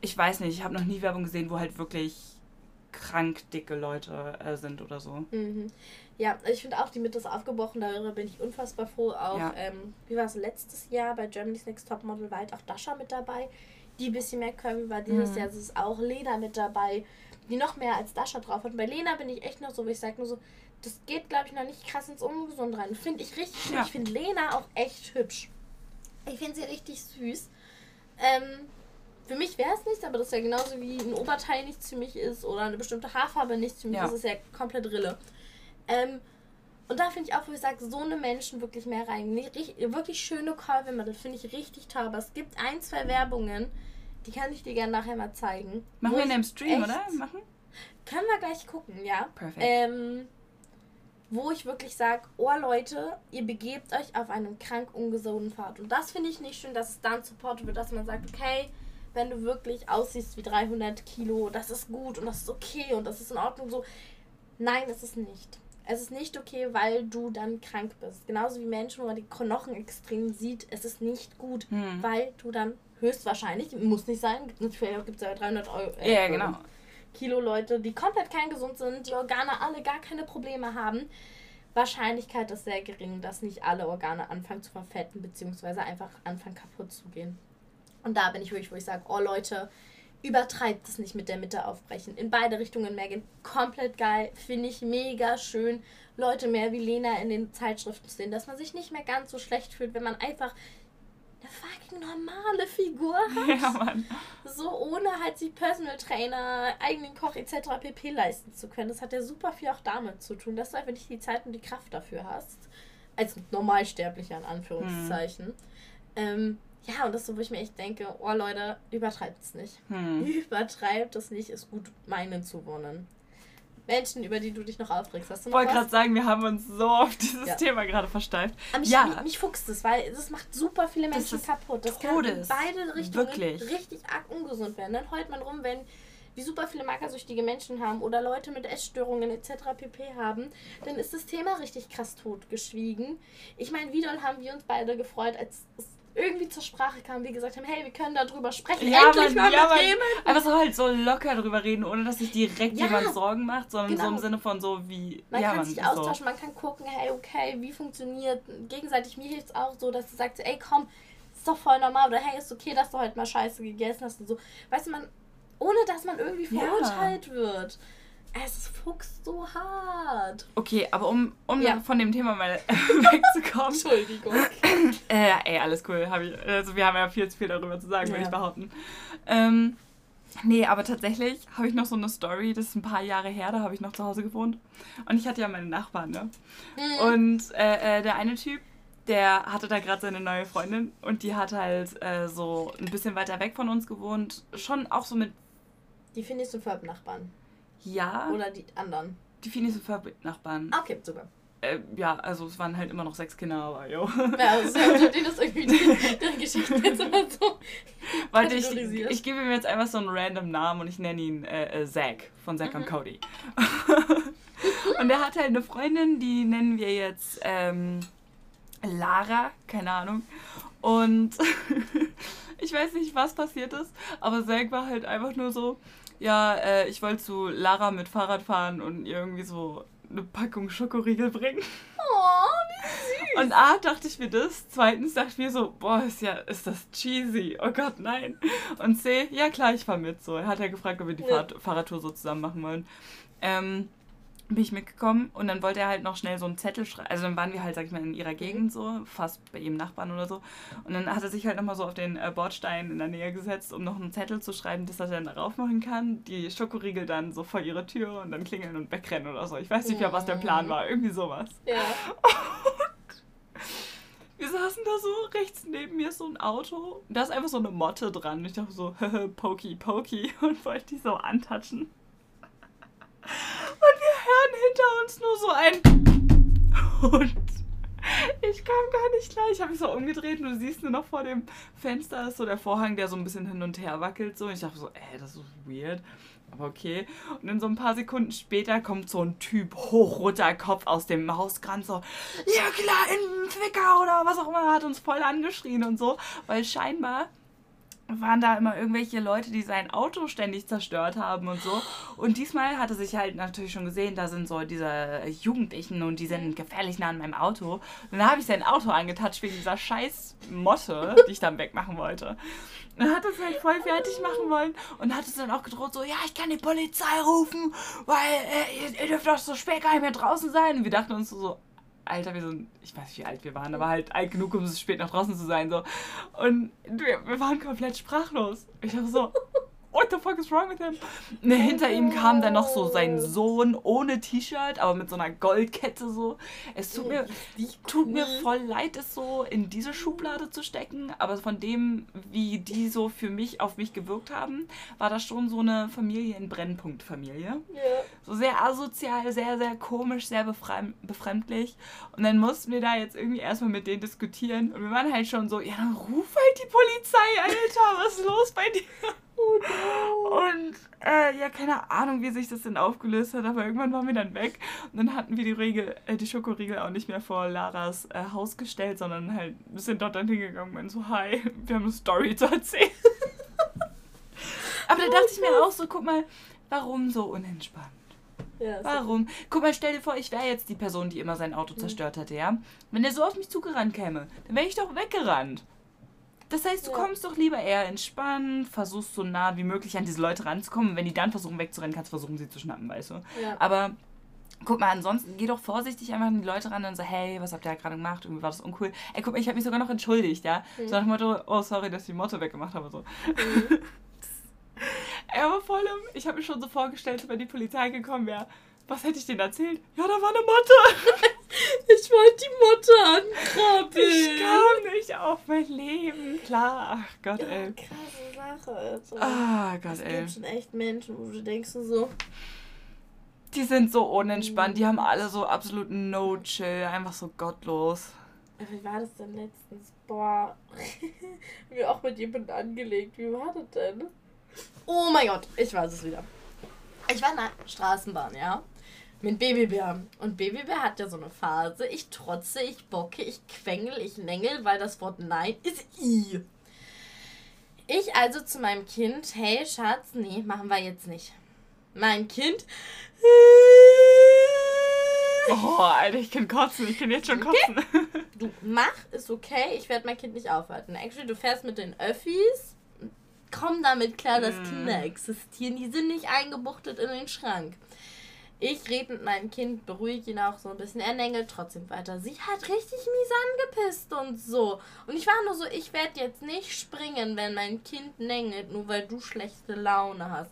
ich weiß nicht, ich habe noch nie Werbung gesehen, wo halt wirklich krank dicke Leute äh, sind oder so. Mhm. Ja, ich finde auch, die Mitte ist aufgebrochen, darüber bin ich unfassbar froh. Auch, Ja. ähm, wie war es letztes Jahr bei Germany's Next Topmodel, war halt auch Dasha mit dabei, die ein bisschen mehr curvy war. Dieses Mhm. Jahr ist auch Lena mit dabei, die noch mehr als Dasha drauf hat. Und bei Lena bin ich echt noch so, wo ich sage nur so, das geht, glaube ich, noch nicht krass ins Ungesund rein. Finde ich richtig schön. Ja. Ich finde Lena auch echt hübsch. Ich finde sie richtig süß. Ähm, für mich wäre es nichts, aber das ist ja genauso wie ein Oberteil nichts für mich ist oder eine bestimmte Haarfarbe nichts für mich. Ja. Das ist ja komplett Rille. Ähm, und da finde ich auch, wo ich sage, so eine Menschen wirklich mehr rein. Nee, richt- Wirklich schöne das finde ich richtig toll. Aber es gibt ein, zwei Werbungen, die kann ich dir gerne nachher mal zeigen. Machen wir in dem Stream, oder? Machen? Können wir gleich gucken, ja. Perfekt. Ähm, wo ich wirklich sage, oh Leute, ihr begebt euch auf einen krank ungesunden Pfad. Und das finde ich nicht schön, dass es dann supportet wird, dass man sagt, okay, wenn du wirklich aussiehst wie 300 Kilo, das ist gut und das ist okay und das ist in Ordnung so. Nein, es ist nicht. Es ist nicht okay, weil du dann krank bist. Genauso wie Menschen, wo man die Knochen extrem sieht, es ist nicht gut, Hm. weil du dann höchstwahrscheinlich, muss nicht sein, gibt es ja 300 Euro. äh, Ja, genau. Kilo Leute, die komplett kerngesund sind, die Organe alle gar keine Probleme haben. Wahrscheinlichkeit ist sehr gering, dass nicht alle Organe anfangen zu verfetten, beziehungsweise einfach anfangen kaputt zu gehen. Und da bin ich wirklich, wo ich sage, oh Leute, übertreibt es nicht mit der Mitte aufbrechen. In beide Richtungen mehr gehen. Komplett geil. Finde ich mega schön. Leute mehr wie Lena in den Zeitschriften sehen, dass man sich nicht mehr ganz so schlecht fühlt, wenn man einfach eine fucking normale Figur hat Ja, Mann. so ohne halt sich Personal Trainer, eigenen Koch etc. pp. leisten zu können. Das hat ja super viel auch damit zu tun, dass du einfach nicht die Zeit und die Kraft dafür hast. Als Normalsterblicher in Anführungszeichen. Ähm, ja, und das ist so, wo ich mir echt denke, oh Leute, übertreibt es nicht. Hm. Übertreibt es nicht, ist gut meinen zu wohnen. Menschen, über die du dich noch aufregst. Hast du Ich noch wollte was? gerade sagen, wir haben uns so auf dieses Ja. Thema gerade versteift. Aber mich, Ja. mich, mich fuchst es, weil das macht super viele Menschen kaputt. Das Todes. kann in beide Richtungen Wirklich. richtig arg ungesund werden. Dann heult man rum, wenn wir super viele magersüchtige Menschen haben oder Leute mit Essstörungen etc. pp. haben, dann ist das Thema richtig krass totgeschwiegen. Ich meine, wie doll haben wir uns beide gefreut, als es irgendwie zur Sprache kam, wir gesagt haben, hey, wir können darüber sprechen. Ja, Endlich Mann, mal ja, mit jemandem. Aber so halt so locker drüber reden, ohne dass sich direkt Ja, jemand Sorgen macht, sondern so genau. im Sinne von so wie. Man ja, kann Mann, sich ist so. austauschen, man kann gucken, hey, okay, wie funktioniert gegenseitig. Mir hilft es auch so, dass du sagst, ey, komm, ist doch voll normal. Oder hey, ist okay, dass du heute mal Scheiße gegessen hast und so. Weißt du, man, ohne dass man irgendwie verurteilt wird. Es fuchst so hart. Okay, aber um, um Ja. von dem Thema mal wegzukommen. Entschuldigung. Äh, ey, alles cool. Hab ich, also wir haben ja viel zu viel darüber zu sagen, würde Ja. ich behaupten. Ähm, nee, aber tatsächlich habe ich noch so eine Story, das ist ein paar Jahre her, da habe ich noch zu Hause gewohnt. Und ich hatte ja meine Nachbarn, ne? Mhm. Und äh, äh, der eine Typ, der hatte da gerade seine neue Freundin und die hat halt äh, so ein bisschen weiter weg von uns gewohnt. Schon auch so mit, Die findest du für Nachbarn. Ja, Oder die anderen. die Phineas und Nachbarn. Ah, Okay, super. Äh, ja, also es waren halt immer noch sechs Kinder, aber jo. Ja, also unter denen ist irgendwie deren Geschichte jetzt immer so. Warte, ich, ich gebe ihm jetzt einfach so einen random Namen und ich nenne ihn äh, äh, Zack von Zack mhm. und Cody. und er hat halt eine Freundin, die nennen wir jetzt ähm, Lara, keine Ahnung. Und ich weiß nicht, was passiert ist, aber Zack war halt einfach nur so, ja, äh, ich wollte zu Lara mit Fahrrad fahren und irgendwie so eine Packung Schokoriegel bringen. Oh, wie süß. Und A, dachte ich mir das. Zweitens dachte ich mir so, boah, ist ja, ist das cheesy. Oh Gott, nein. Und C, ja klar, ich fahr mit. So, er hat ja gefragt, ob wir die ja. Fahrradtour so zusammen machen wollen. Ähm, bin ich mitgekommen und dann wollte er halt noch schnell so einen Zettel schreiben. Also dann waren wir halt, sag ich mal, in ihrer mhm. Gegend so, fast bei ihrem Nachbarn oder so. Und dann hat er sich halt nochmal so auf den äh, Bordstein in der Nähe gesetzt, um noch einen Zettel zu schreiben, dass er dann darauf machen kann. Die Schokoriegel dann so vor ihre Tür und dann klingeln und wegrennen oder so. Ich weiß nicht mehr, was der Plan war. Irgendwie sowas. Ja. Und wir saßen da so, rechts neben mir so ein Auto. Da ist einfach so eine Motte dran. Ich dachte so, pokey, pokey und wollte die so antatschen. Und wir hören hinter uns nur so ein. Und ich kam gar nicht klar. Ich habe mich so umgedreht und du siehst nur noch vor dem Fenster ist so der Vorhang, der so ein bisschen hin und her wackelt. So. Und ich dachte so, ey, das ist weird. Aber okay. Und dann so ein paar Sekunden später kommt so ein Typ, hochroter Kopf aus dem Hauskranz, so, ja klar, in Zwickau oder was auch immer, hat uns voll angeschrien und so. Weil scheinbar waren da immer irgendwelche Leute, die sein Auto ständig zerstört haben und so. Und diesmal hatte sich halt natürlich schon gesehen, da sind so diese Jugendlichen und die sind gefährlich nah an meinem Auto. Und dann habe ich sein Auto angetatscht wegen dieser scheiß Motte, die ich dann wegmachen wollte. Dann hat es halt voll fertig machen wollen und hat es dann auch gedroht, so, ja, ich kann die Polizei rufen, weil äh, ihr, ihr dürft doch so spät gar nicht mehr draußen sein. Und wir dachten uns so, Alter, wir sind, ich weiß nicht, wie alt wir waren, aber halt alt genug, um spät nach draußen zu sein. So. Und wir, wir waren komplett sprachlos. Ich habe so, what the fuck is wrong with him? Ne, hinter ihm kam dann noch so sein Sohn ohne T-Shirt, aber mit so einer Goldkette so. Es tut mir, tut mir voll leid, es so in diese Schublade zu stecken, aber von dem, wie die so für mich auf mich gewirkt haben, war das schon so eine Familie in Brennpunkt-Familie. Ja. So sehr asozial, sehr, sehr komisch, sehr befremdlich. Und dann mussten wir da jetzt irgendwie erstmal mit denen diskutieren. Und wir waren halt schon so, ja, dann ruf halt die Polizei, Alter, was ist los bei dir? Oh no. Und äh, ja, keine Ahnung, wie sich das denn aufgelöst hat, aber irgendwann waren wir dann weg. Und dann hatten wir die Riegel, äh, die Schokoriegel auch nicht mehr vor Laras äh, Haus gestellt, sondern halt sind dort dann hingegangen und so, hi, wir haben eine Story zu erzählen. aber da dachte ich mir auch so, guck mal, warum so unentspannt? Ja, Warum? Guck mal, stell dir vor, ich wäre jetzt die Person, die immer sein Auto mhm. zerstört hätte, ja? Wenn der so auf mich zugerannt käme, dann wäre ich doch weggerannt. Das heißt, du ja. kommst doch lieber eher entspannt, versuchst so nah wie möglich an diese Leute ranzukommen. wenn die dann versuchen wegzurennen, kannst du versuchen, sie zu schnappen, weißt du. Ja. Aber guck mal, ansonsten geh doch vorsichtig einfach an die Leute ran und sag, hey, was habt ihr gerade gemacht? Irgendwie war das uncool. Ey, guck mal, ich habe mich sogar noch entschuldigt, ja. Mhm. So nach dem Motto, oh, sorry, dass ich die Motto weggemacht habe. So. Mhm. er war voll im, ich habe mir schon so vorgestellt, wenn die Polizei gekommen wäre. Was hätte ich denen erzählt? Ja, da war eine Motte. ich wollte die Motte ankrabbeln. Ich kam nicht auf mein Leben. Klar, ach Gott, ja, ey. Krasse Sache. Also. Ah, Gott, es ey. Es gibt schon echt Menschen, wo du denkst so... Die sind so unentspannt. Die haben alle so absolut no chill. Einfach so gottlos. Wie war das denn letztens? Boah. Wie auch mit jemandem angelegt. Wie war das denn? Oh mein Gott, ich weiß es wieder. Ich war in der Straßenbahn, ja mit Babybär. Und Babybär hat ja so eine Phase. Ich trotze, ich bocke, ich quengel, ich nängel, weil das Wort Nein ist I. Ich also zu meinem Kind, hey Schatz, nee, machen wir jetzt nicht. Mein Kind. Oh, Alter, ich kann kotzen, ich kann jetzt schon kotzen. Okay. Du mach, ist okay, ich werde mein Kind nicht aufhalten. Actually, du fährst mit den Öffis, komm damit klar, dass mm. Kinder existieren, die sind nicht eingebuchtet in den Schrank. Ich rede mit meinem Kind, beruhige ihn auch so ein bisschen. Er nängelt trotzdem weiter. Sie hat richtig mies angepisst und so. Und ich war nur so, ich werde jetzt nicht springen, wenn mein Kind nängelt, nur weil du schlechte Laune hast.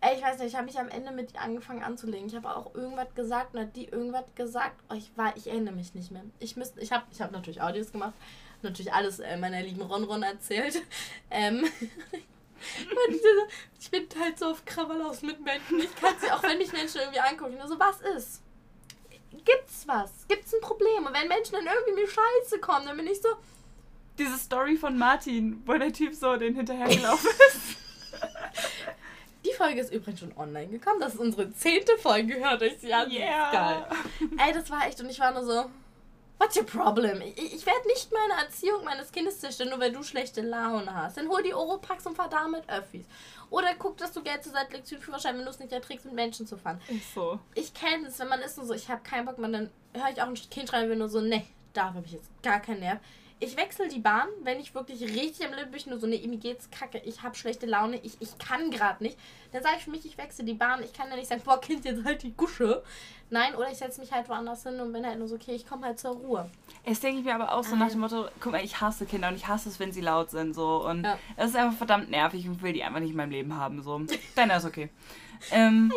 Ey, ich weiß nicht, ich habe mich am Ende mit ihr angefangen anzulegen. Ich habe auch irgendwas gesagt und hat die irgendwas gesagt. Oh, ich war, ich erinnere mich nicht mehr. Ich ich habe ich hab natürlich Audios gemacht. Natürlich alles äh, meiner lieben Ronron erzählt. Ähm, ich bin halt so auf Krawall aus mit Menschen. Ich kann sie, auch wenn mich Menschen irgendwie angucken, nur so, was ist? Gibt's was? Gibt's ein Problem? Und wenn Menschen dann irgendwie mir scheiße kommen, dann bin ich so, Diese Story von Martin, wo der Typ so den hinterhergelaufen ist. Die Folge ist übrigens schon online gekommen. Das ist unsere zehnte Folge, hört euch sie an. Yeah. Geil. Ey, das war echt, und ich war nur so, what's your problem? Ich, ich werde nicht meine Erziehung meines Kindes zerstören, nur weil du schlechte Laune hast. Dann hol die Oropax und fahr da mit Öffis. Oder guck, dass du Geld zur Seite legst für Führerschein, wenn du es nicht erträgst, mit Menschen zu fahren. Ist so. Ich kenne es, wenn man ist nur so, ich habe keinen Bock, man dann höre ich auch ein Kind schreien, will nur so, ne, da habe ich jetzt gar keinen Nerv. Ich wechsle die Bahn, wenn ich wirklich richtig am Lippen bin, nur so, ne, mir geht's kacke, ich habe schlechte Laune, ich, ich kann gerade nicht. Dann sage ich für mich, ich wechsle die Bahn. Ich kann ja nicht sagen, boah, Kind, jetzt halt die Gusche. Nein, oder ich setze mich halt woanders hin und bin halt nur so, okay, ich komme halt zur Ruhe. Das denke ich mir aber auch so nach dem Motto, guck mal, ich hasse Kinder und ich hasse es, wenn sie laut sind. So. Und Ja. es ist einfach verdammt nervig und will die einfach nicht in meinem Leben haben. So. Dann ist okay. Ähm,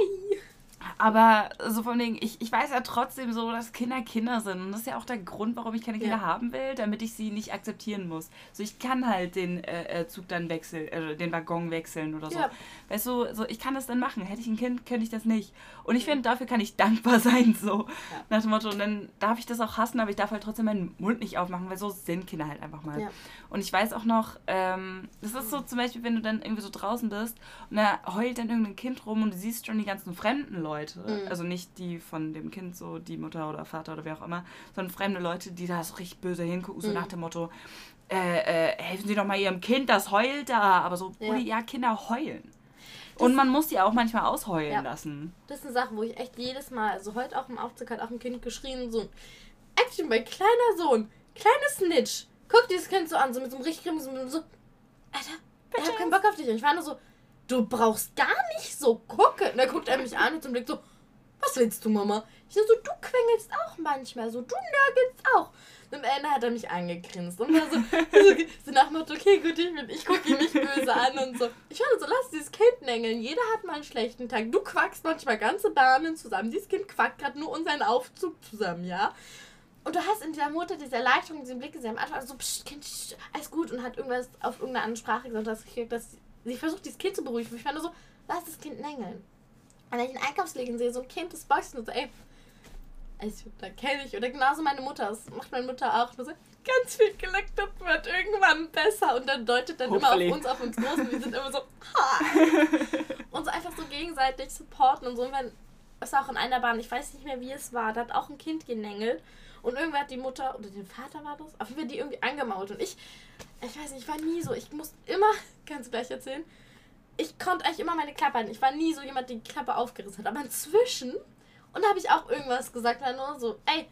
aber so von wegen, ich, ich weiß ja trotzdem so, dass Kinder Kinder sind. Und das ist ja auch der Grund, warum ich keine Kinder Ja. haben will, damit ich sie nicht akzeptieren muss. So, ich kann halt den äh, äh, Zug dann wechseln, äh, den Waggon wechseln oder so. Ja. Weißt du, so, ich kann das dann machen. Hätte ich ein Kind, könnte ich das nicht. Und ich finde, dafür kann ich dankbar sein, so. Ja. Nach dem Motto, und dann darf ich das auch hassen, aber ich darf halt trotzdem meinen Mund nicht aufmachen, weil so sind Kinder halt einfach mal. Und ich weiß auch noch, ähm, das ist so zum Beispiel, wenn du dann irgendwie so draußen bist und da heult dann irgendein Kind rum und du siehst schon die ganzen fremden Leute. Mhm. Also nicht die von dem Kind, so die Mutter oder Vater oder wer auch immer, sondern fremde Leute, die da so richtig böse hingucken, so Mhm. nach dem Motto, äh, äh, helfen Sie doch mal Ihrem Kind, das heult da. Aber so, Ja. Ja, Kinder heulen. Und man muss die auch manchmal ausheulen Ja. lassen. Das ist eine Sache, wo ich echt jedes Mal, also heute auch im Aufzug hat auch ein Kind geschrien, so, Action, mein kleiner Sohn, kleines Snitch. Guck dieses Kind so an, so mit so einem richtig grimmigen, so, Alter, ich hab keinen Bock auf dich. Und ich war nur so, du brauchst gar nicht so gucken. Und dann guckt er mich an und so blickt so, was willst du, Mama? Ich so, du quengelst auch manchmal so, du nörgelst auch. Und am Ende hat er mich angegrinst und war so, so, so nach Motto, okay, gut, ich, ich gucke ihn nicht böse an und so. Ich war so, lass dieses Kind nängeln. Jeder hat mal einen schlechten Tag. Du quackst manchmal ganze Bahnen zusammen. Dieses Kind quackt gerade nur unseren Aufzug zusammen, ja? Und du hast in dieser Mutter diese Erleichterung, diesen Blick gesehen, am Anfang so, psst, Kind, psst, alles gut und hat irgendwas auf irgendeine andere Sprache gesagt, dass, ich, dass sie versucht, dieses Kind zu beruhigen. Ich war nur so, lass das Kind nängeln. Und wenn ich in Einkaufsläden sehe, so ein Kind, das boxt und so, ey, also, da kenne ich. Oder genauso meine Mutter, das macht meine Mutter auch. Nur so, ganz viel Glück, das wird irgendwann besser. Und dann deutet dann Hopefully. immer auf uns, auf uns und wir sind immer so, ha. und so einfach so gegenseitig supporten und so. Und wenn, es auch in einer Bahn, ich weiß nicht mehr, wie es war, da hat auch ein Kind genängelt. Und irgendwer hat die Mutter, oder den Vater war das, auf jeden Fall die irgendwie angemault. Und ich, ich weiß nicht, ich war nie so, ich muss immer, kannst du gleich erzählen, ich konnte eigentlich immer meine Klappe halten. Ich war nie so jemand, der die Klappe aufgerissen hat. Aber inzwischen, und da habe ich auch irgendwas gesagt, war nur so, ey,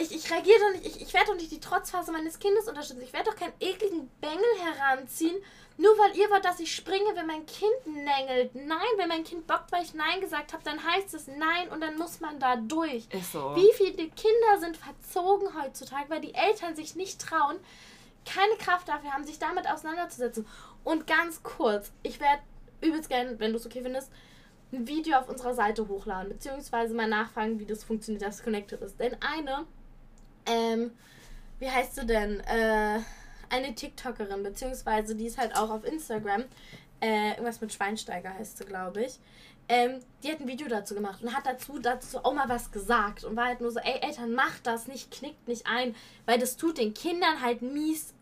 ich, ich reagiere doch nicht, ich, ich werde doch nicht die Trotzphase meines Kindes unterstützen. Ich werde doch keinen ekligen Bengel heranziehen, nur weil ihr wollt, dass ich springe, wenn mein Kind nängelt. Nein, wenn mein Kind bockt, weil ich Nein gesagt habe, dann heißt es Nein und dann muss man da durch. Ist so. Wie viele Kinder sind verzogen heutzutage, weil die Eltern sich nicht trauen, keine Kraft dafür haben, sich damit auseinanderzusetzen. Und ganz kurz, ich werde übelst gerne, wenn du es okay findest, ein Video auf unserer Seite hochladen, beziehungsweise mal nachfragen, wie das funktioniert, dass es connected ist. Denn eine, ähm, wie heißt sie denn? Äh, eine TikTokerin, beziehungsweise die ist halt auch auf Instagram. Äh, irgendwas mit Schweinsteiger heißt sie, glaube ich. Ähm, die hat ein Video dazu gemacht und hat dazu, dazu auch mal was gesagt und war halt nur so, ey Eltern, macht das nicht, knickt nicht ein, weil das tut den Kindern halt mies,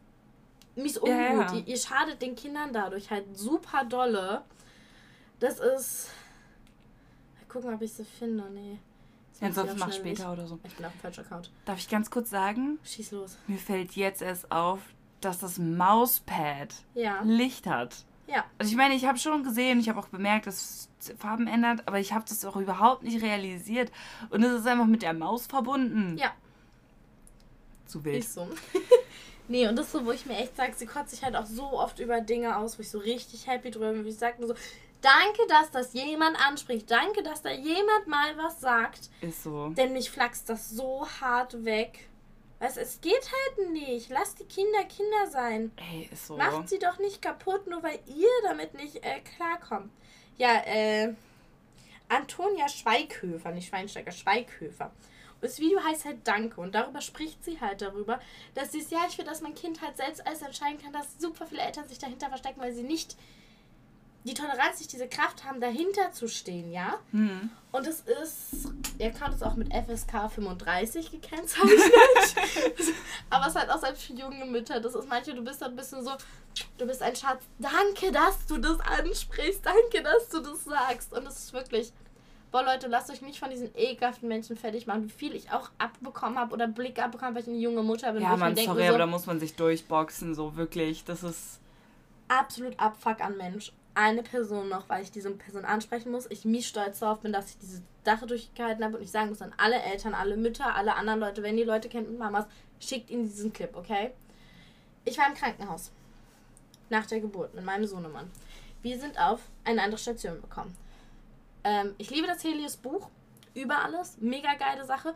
mies ungut. Ja, ja. Ihr, ihr schadet den Kindern dadurch halt super dolle. Das ist. Mal gucken, ob ich sie finde. Nee. Ja, auch mach später oder so. nicht. Ich bin auf dem falschen Account. Darf ich ganz kurz sagen, Schieß los. mir fällt jetzt erst auf, dass das Mauspad Ja. Licht hat. Ja. Also ich meine, ich habe schon gesehen, ich habe auch bemerkt, dass es Farben ändert, aber ich habe das auch überhaupt nicht realisiert. Und es ist einfach mit der Maus verbunden. Ja. Zu wild. Ist so. nee, und das ist so, wo ich mir echt sage, sie kotzt sich halt auch so oft über Dinge aus, wo ich so richtig happy drüber bin. Wie ich sage nur so, danke, dass das jemand anspricht. Danke, dass da jemand mal was sagt. Ist so. Denn mich flaxt das so hart weg. Weißt, es geht halt nicht. Lasst die Kinder Kinder sein. Ey, ist so. Macht sie doch nicht kaputt, nur weil ihr damit nicht äh, klarkommt. Ja, äh, Antonia Schweighöfer, nicht Schweinsteiger, Schweighöfer. Und das Video heißt halt Danke und darüber spricht sie halt darüber, dass sie es, ja, ich will, dass mein Kind halt selbst alles entscheiden kann, dass super viele Eltern sich dahinter verstecken, weil sie nicht die Toleranz, nicht diese Kraft haben, dahinter zu stehen, ja? Mhm. Und es ist, ihr könnt es auch mit FSK 35 gekennzeichnet. Aber es ist halt auch selbst für junge Mütter. Das ist manche, du bist dann ein bisschen so, du bist ein Schatz. Danke, dass du das ansprichst. Danke, dass du das sagst. Und es ist wirklich, boah Leute, lasst euch nicht von diesen ekelhaften Menschen fertig machen, wie viel ich auch abbekommen habe oder Blick abbekommen, weil ich eine junge Mutter bin. Ja, man, sorry, so, aber da muss man sich durchboxen, so wirklich. Das ist absolut Abfuck an Mensch eine Person noch, weil ich diese Person ansprechen muss. Ich mies stolz darauf bin, dass ich diese Sache durchgehalten habe und ich sagen muss an alle Eltern, alle Mütter, alle anderen Leute, wenn ihr Leute kennt mit Mamas, schickt ihnen diesen Clip, okay? Ich war im Krankenhaus nach der Geburt mit meinem Sohnemann. Wir sind auf eine andere Station bekommen. Ähm, ich liebe das Helios Buch über alles, mega geile Sache.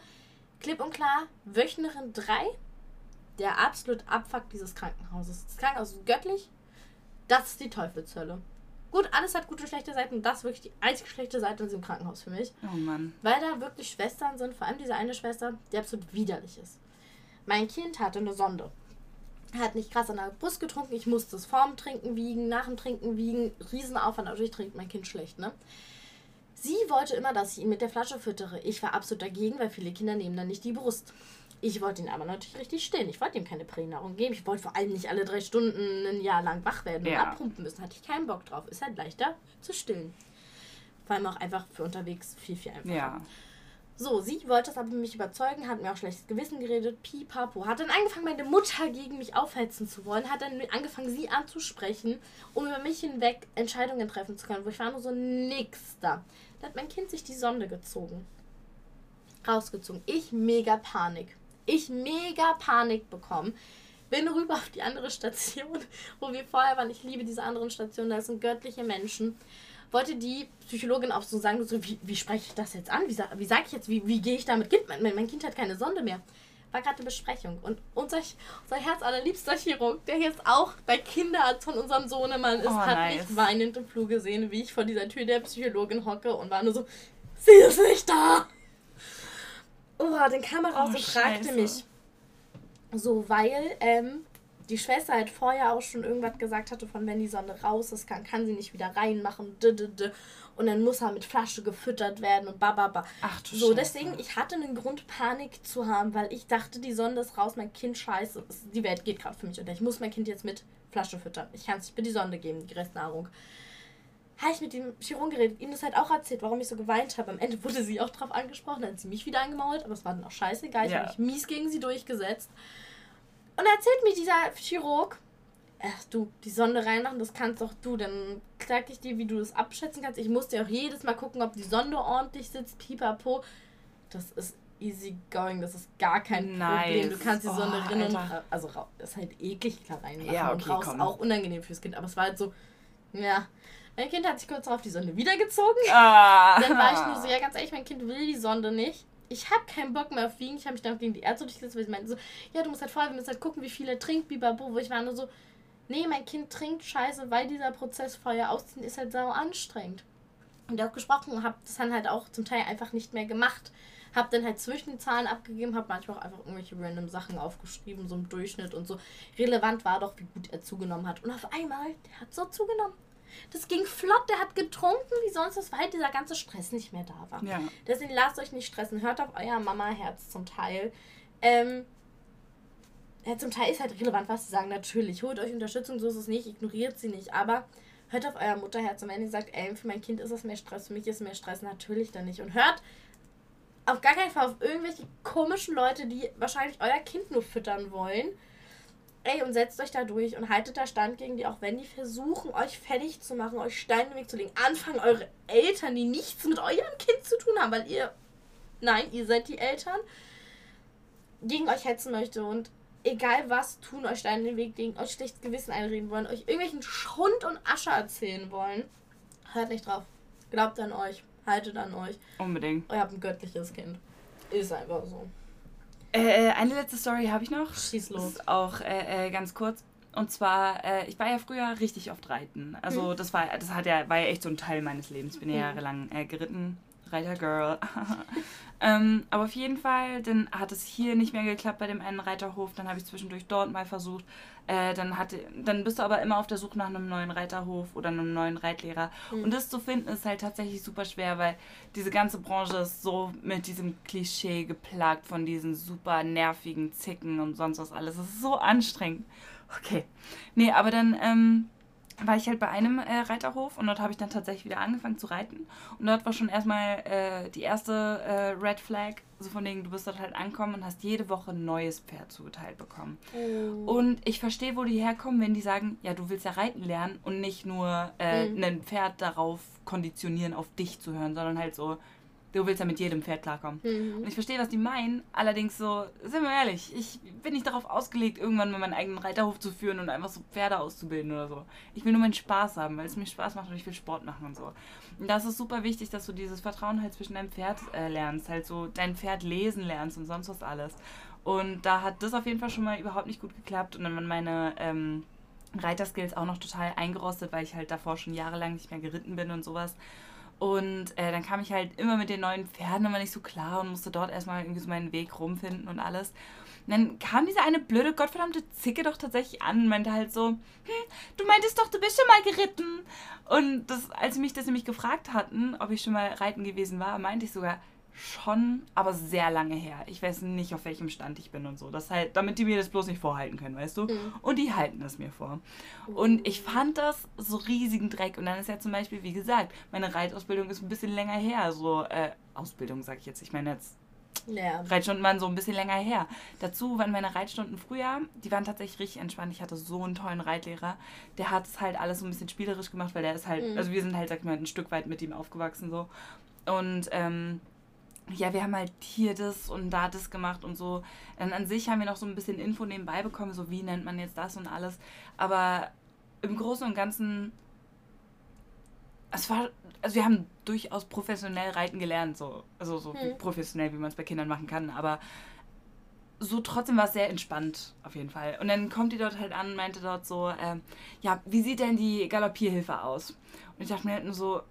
Klipp und klar, Wöchnerin 3, der absolut Abfuck dieses Krankenhauses. Das Krankenhaus ist göttlich, das ist die Teufelshölle. Gut, alles hat gute und schlechte Seiten und das ist wirklich die einzige schlechte Seite in diesem Krankenhaus für mich. Oh Mann. Weil da wirklich Schwestern sind, vor allem diese eine Schwester, die absolut widerlich ist. Mein Kind hatte eine Sonde. Hat nicht krass an der Brust getrunken. Ich musste es vorm Trinken wiegen, nach dem Trinken wiegen. Riesenaufwand. Natürlich trinkt mein Kind schlecht, ne? Sie wollte immer, dass ich ihn mit der Flasche füttere. Ich war absolut dagegen, weil viele Kinder nehmen dann nicht die Brust. Ich wollte ihn aber natürlich richtig stillen. Ich wollte ihm keine Pränahrung geben. Ich wollte vor allem nicht alle drei Stunden ein Jahr lang wach werden und ja. abpumpen müssen. Hatte ich keinen Bock drauf. Ist halt leichter zu stillen. Vor allem auch einfach für unterwegs viel, viel einfacher. Ja. So, sie wollte es aber mich überzeugen, hat mir auch schlechtes Gewissen geredet, pipapo. Hat dann angefangen, meine Mutter gegen mich aufhetzen zu wollen, hat dann angefangen, sie anzusprechen, um über mich hinweg Entscheidungen treffen zu können, wo ich war nur so nix da. Da hat mein Kind sich die Sonde gezogen. Rausgezogen. Ich mega Panik ich mega Panik bekommen. Bin rüber auf die andere Station, wo wir vorher waren. Ich liebe diese anderen Stationen, da sind göttliche Menschen. Wollte die Psychologin auch so sagen, so, wie, wie spreche ich das jetzt an? Wie, wie sage ich jetzt, wie, wie gehe ich damit? Kind? Mein, mein Kind hat keine Sonde mehr war gerade eine Besprechung. Und unser, unser herzallerliebster Chirurg, der jetzt auch bei Kinderarzt von unserem Sohnemann ist, oh, hat nice. mich weinend im Flur gesehen, wie ich vor dieser Tür der Psychologin hocke und war nur so, sie ist nicht da! Oh, dann kam er raus oh, und fragte Scheiße. mich. So, weil ähm, die Schwester halt vorher auch schon irgendwas gesagt hatte, von wenn die Sonne raus ist, kann, kann sie nicht wieder reinmachen. Und dann muss er mit Flasche gefüttert werden und bababa. Ach du So, Scheiße. deswegen, ich hatte einen Grund, Panik zu haben, weil ich dachte, die Sonne ist raus, mein Kind scheiße. Die Welt geht gerade für mich unter. Ich muss mein Kind jetzt mit Flasche füttern. Ich kann es nicht für die Sonne geben, die Restnahrung habe ich mit dem Chirurgen geredet, ihm das halt auch erzählt, warum ich so geweint habe. Am Ende wurde sie auch drauf angesprochen, dann hat sie mich wieder angemault, aber es war dann auch scheißegal. Ich ja. habe mich mies gegen sie durchgesetzt. Und erzählt mir dieser Chirurg, ach du, die Sonde reinmachen, das kannst doch du. Dann zeig ich dir, wie du das abschätzen kannst. Ich musste auch jedes Mal gucken, ob die Sonde ordentlich sitzt, pipapo. Das ist easy going, das ist gar kein nice. Problem. Du kannst die Sonde oh, rinnen und also das ist halt eklig klar reinmachen ja, okay, und raus komm. auch unangenehm fürs Kind. Aber es war halt so, ja, mein Kind hat sich kurz darauf die Sonde wiedergezogen. Ah. Dann war ich nur so, ja, ganz ehrlich, mein Kind will die Sonde nicht. Ich habe keinen Bock mehr auf Wiegen. Ich habe mich dann gegen die Ärzte durchgesetzt, weil sie meinten so, ja, du musst halt vorher, wir müssen halt gucken, wie viel er trinkt, bibabo. Wo ich war nur so, nee, mein Kind trinkt scheiße, weil dieser Prozess vorher ausziehen ist halt sau anstrengend. Und auch gesprochen und habe das dann halt auch zum Teil einfach nicht mehr gemacht. Hab dann halt zwischen den Zahlen abgegeben, hab manchmal auch einfach irgendwelche random Sachen aufgeschrieben, so im Durchschnitt und so. Relevant war doch, wie gut er zugenommen hat. Und auf einmal, der hat so zugenommen. Das ging flott, der hat getrunken wie sonst was, weil dieser ganze Stress nicht mehr da war. Ja. Deswegen lasst euch nicht stressen, hört auf euer Mama-Herz zum Teil. Ähm, ja, zum Teil ist halt relevant, was sie sagen. Natürlich, holt euch Unterstützung, so ist es nicht, ignoriert sie nicht. Aber hört auf euer Mutterherz. Und wenn ihr sagt, ey, für mein Kind ist es mehr Stress, für mich ist es mehr Stress, natürlich dann nicht. Und hört auf gar keinen Fall auf irgendwelche komischen Leute, die wahrscheinlich euer Kind nur füttern wollen Ey, und setzt euch da durch und haltet da stand gegen die, auch wenn die versuchen, euch fertig zu machen, euch Steine in den Weg zu legen. Anfangen eure Eltern, die nichts mit eurem Kind zu tun haben, weil ihr, nein, ihr seid die Eltern, gegen euch hetzen möchte und egal was tun, euch Steine in den Weg legen, euch schlechtes Gewissen einreden wollen, euch irgendwelchen Schund und Asche erzählen wollen. Hört nicht drauf. Glaubt an euch. Haltet an euch. Unbedingt. Ihr habt ein göttliches Kind. Ist einfach so. Äh, äh, eine letzte Story habe ich noch. Schieß los. ist auch äh, äh, ganz kurz. Und zwar, äh, ich war ja früher richtig oft reiten. Also mhm. das war, das hat ja, war ja echt so ein Teil meines Lebens. Ich bin ja mhm. jahrelang äh, geritten, Reiter-Girl. ähm, aber auf jeden Fall, dann hat es hier nicht mehr geklappt bei dem einen Reiterhof. Dann habe ich zwischendurch dort mal versucht. Äh, dann, hatte, dann bist du aber immer auf der Suche nach einem neuen Reiterhof oder einem neuen Reitlehrer. Mhm. Und das zu finden ist halt tatsächlich super schwer, weil diese ganze Branche ist so mit diesem Klischee geplagt von diesen super nervigen Zicken und sonst was alles. Es ist so anstrengend. Okay. Nee, aber dann ähm, war ich halt bei einem äh, Reiterhof und dort habe ich dann tatsächlich wieder angefangen zu reiten. Und dort war schon erstmal äh, die erste äh, Red Flag, so von denen du bist dort halt ankommen und hast jede Woche ein neues Pferd zugeteilt bekommen. Oh. Und ich verstehe, wo die herkommen, wenn die sagen, ja, du willst ja reiten lernen und nicht nur äh, mhm. ein Pferd darauf konditionieren, auf dich zu hören, sondern halt so, du willst ja mit jedem Pferd klarkommen. Mhm. Und ich verstehe, was die meinen. Allerdings so, sind wir ehrlich, ich bin nicht darauf ausgelegt, irgendwann mal meinen eigenen Reiterhof zu führen und einfach so Pferde auszubilden oder so. Ich will nur meinen Spaß haben, weil es mir Spaß macht und ich will Sport machen und so. Und das ist super wichtig, dass du dieses Vertrauen halt zwischen deinem Pferd äh, lernst, halt so dein Pferd lesen lernst und sonst was alles. Und da hat das auf jeden Fall schon mal überhaupt nicht gut geklappt und dann waren meine ähm, Reiterskills auch noch total eingerostet, weil ich halt davor schon jahrelang nicht mehr geritten bin und sowas. Und äh, dann kam ich halt immer mit den neuen Pferden immer nicht so klar und musste dort erstmal irgendwie so meinen Weg rumfinden und alles. Und dann kam diese eine blöde, gottverdammte Zicke doch tatsächlich an und meinte halt so, hm, du meintest doch, du bist schon mal geritten. Und das, als sie mich das nämlich gefragt hatten, ob ich schon mal reiten gewesen war, meinte ich sogar, schon, aber sehr lange her. Ich weiß nicht, auf welchem Stand ich bin und so. Das halt, damit die mir das bloß nicht vorhalten können, weißt du? Mhm. Und die halten es mir vor. Und ich fand das so riesigen Dreck. Und dann ist ja zum Beispiel, wie gesagt, meine Reitausbildung ist ein bisschen länger her. So, äh, Ausbildung sag ich jetzt. Ich meine jetzt ja. Reitstunden waren so ein bisschen länger her. Dazu waren meine Reitstunden früher, die waren tatsächlich richtig entspannt. Ich hatte so einen tollen Reitlehrer. Der hat es halt alles so ein bisschen spielerisch gemacht, weil der ist halt, mhm. also wir sind halt, sag ich mal, ein Stück weit mit ihm aufgewachsen so. Und ähm, ja, wir haben halt hier das und da das gemacht und so. Dann an sich haben wir noch so ein bisschen Info nebenbei bekommen, so wie nennt man jetzt das und alles. Aber im Großen und Ganzen, es war, also wir haben durchaus professionell reiten gelernt, so. Also so hm. professionell, wie man es bei Kindern machen kann, aber so trotzdem war es sehr entspannt, auf jeden Fall. Und dann kommt die dort halt an und meinte dort so, äh, ja, wie sieht denn die Galoppierhilfe aus? Und ich dachte mir halt nur so,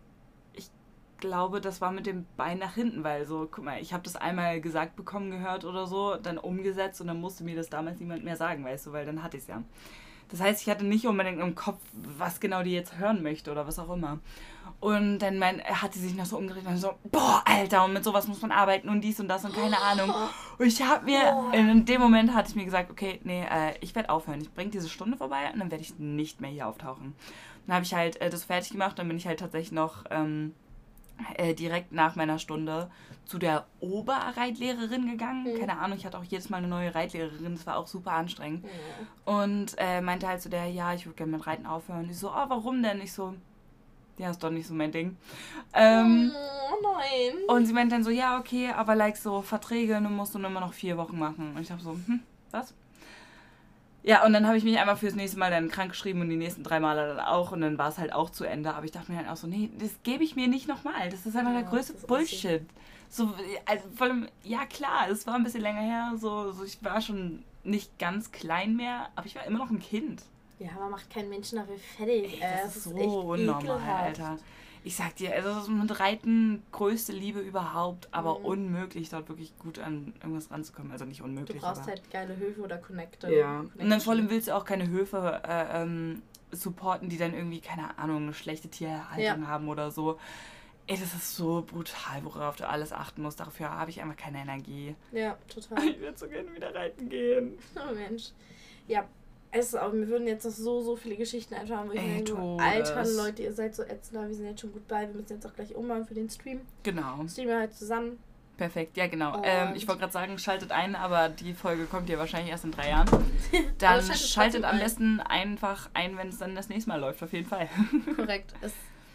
glaube, das war mit dem Bein nach hinten, weil so, guck mal, ich habe das einmal gesagt bekommen, gehört oder so, dann umgesetzt und dann musste mir das damals niemand mehr sagen, weißt du, weil dann hatte ich es ja. Das heißt, ich hatte nicht unbedingt im Kopf, was genau die jetzt hören möchte oder was auch immer. Und dann mein, hat sie sich noch so umgedreht und so, boah, Alter, und mit sowas muss man arbeiten und dies und das und keine Ahnung. Und ich habe mir, in dem Moment hatte ich mir gesagt, okay, nee, äh, ich werde aufhören. Ich bringe diese Stunde vorbei und dann werde ich nicht mehr hier auftauchen. Dann habe ich halt äh, das fertig gemacht, dann bin ich halt tatsächlich noch ähm, äh, direkt nach meiner Stunde zu der Oberreitlehrerin gegangen. Mhm. Keine Ahnung, ich hatte auch jedes Mal eine neue Reitlehrerin, das war auch super anstrengend. Mhm. Und äh, meinte halt zu der, ja, ich würde gerne mit Reiten aufhören. Und ich so, oh, warum denn? Ich so, ja, ist doch nicht so mein Ding. Ähm, oh nein. Und sie meinte dann so, ja, okay, aber like so Verträge, du musst du immer noch vier Wochen machen. Und ich habe so, hm, was? Ja, und dann habe ich mich einfach fürs nächste Mal dann krank geschrieben und die nächsten drei Male dann auch und dann war es halt auch zu Ende. Aber ich dachte mir halt auch so, nee, das gebe ich mir nicht nochmal. Das ist einfach ja, der größte Bullshit. So, also vor allem, ja klar, es war ein bisschen länger her, so, so ich war schon nicht ganz klein mehr, aber ich war immer noch ein Kind. Ja, man macht keinen Menschen dafür fertig. Ey, das, das, ist so unnormal, Alter ich sag dir, also mit Reiten größte Liebe überhaupt, aber mhm. unmöglich, dort wirklich gut an irgendwas ranzukommen. Also nicht unmöglich. Du brauchst halt geile Höfe oder Connecte. Ja. Und dann vor allem willst du auch keine Höfe äh, ähm, supporten, die dann irgendwie, keine Ahnung, eine schlechte Tierhaltung ja. haben oder so. Ey, das ist so brutal, worauf du alles achten musst. Dafür habe ich einfach keine Energie. Ja, total. Ich würde so gerne wieder reiten gehen. Oh Mensch. Ja, es, aber mir würden jetzt noch so, so viele Geschichten einfallen, wo ich Ey, denke, Alter, Leute, ihr seid so ätzend, wir sind jetzt schon gut bei, wir müssen jetzt auch gleich umbauen für den Stream. Genau. Streamen wir halt zusammen. Perfekt, ja genau. Ähm, ich wollte gerade sagen, schaltet ein, aber die Folge kommt ja wahrscheinlich erst in drei Jahren. Dann schaltet am besten einfach ein, wenn es dann das nächste Mal läuft, auf jeden Fall. Korrekt. Es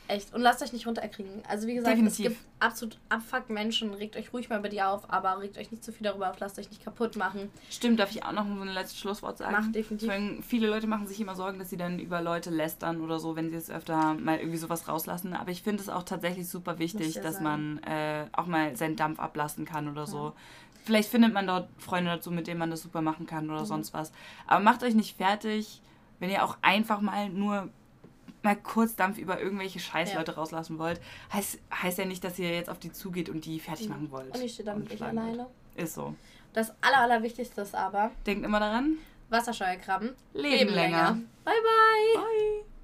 Echt. Und lasst euch nicht runterkriegen. Also wie gesagt, Definitiv. es gibt absolut Abfuck-Menschen. Regt euch ruhig mal über die auf, aber regt euch nicht zu viel darüber auf. Lasst euch nicht kaputt machen. Stimmt, darf ich auch noch so ein letztes Schlusswort sagen? Macht definitiv. Meine, viele Leute machen sich immer Sorgen, dass sie dann über Leute lästern oder so, wenn sie jetzt öfter mal irgendwie sowas rauslassen. Aber ich finde es auch tatsächlich super wichtig, ja dass man äh, auch mal seinen Dampf ablassen kann oder ja. so. Vielleicht findet man dort Freunde dazu, mit denen man das super machen kann oder mhm. sonst was. Aber macht euch nicht fertig, wenn ihr auch einfach mal nur mal kurz Dampf über irgendwelche Scheißleute Ja. rauslassen wollt, heißt, heißt ja nicht, dass ihr jetzt auf die zugeht und die fertig machen wollt. Und ich stehe damit nicht alleine. Ist so. Das aller, allerwichtigste ist aber, Denkt immer daran. Wasserscheuerkrabben Leben länger. Bye, bye. Bye.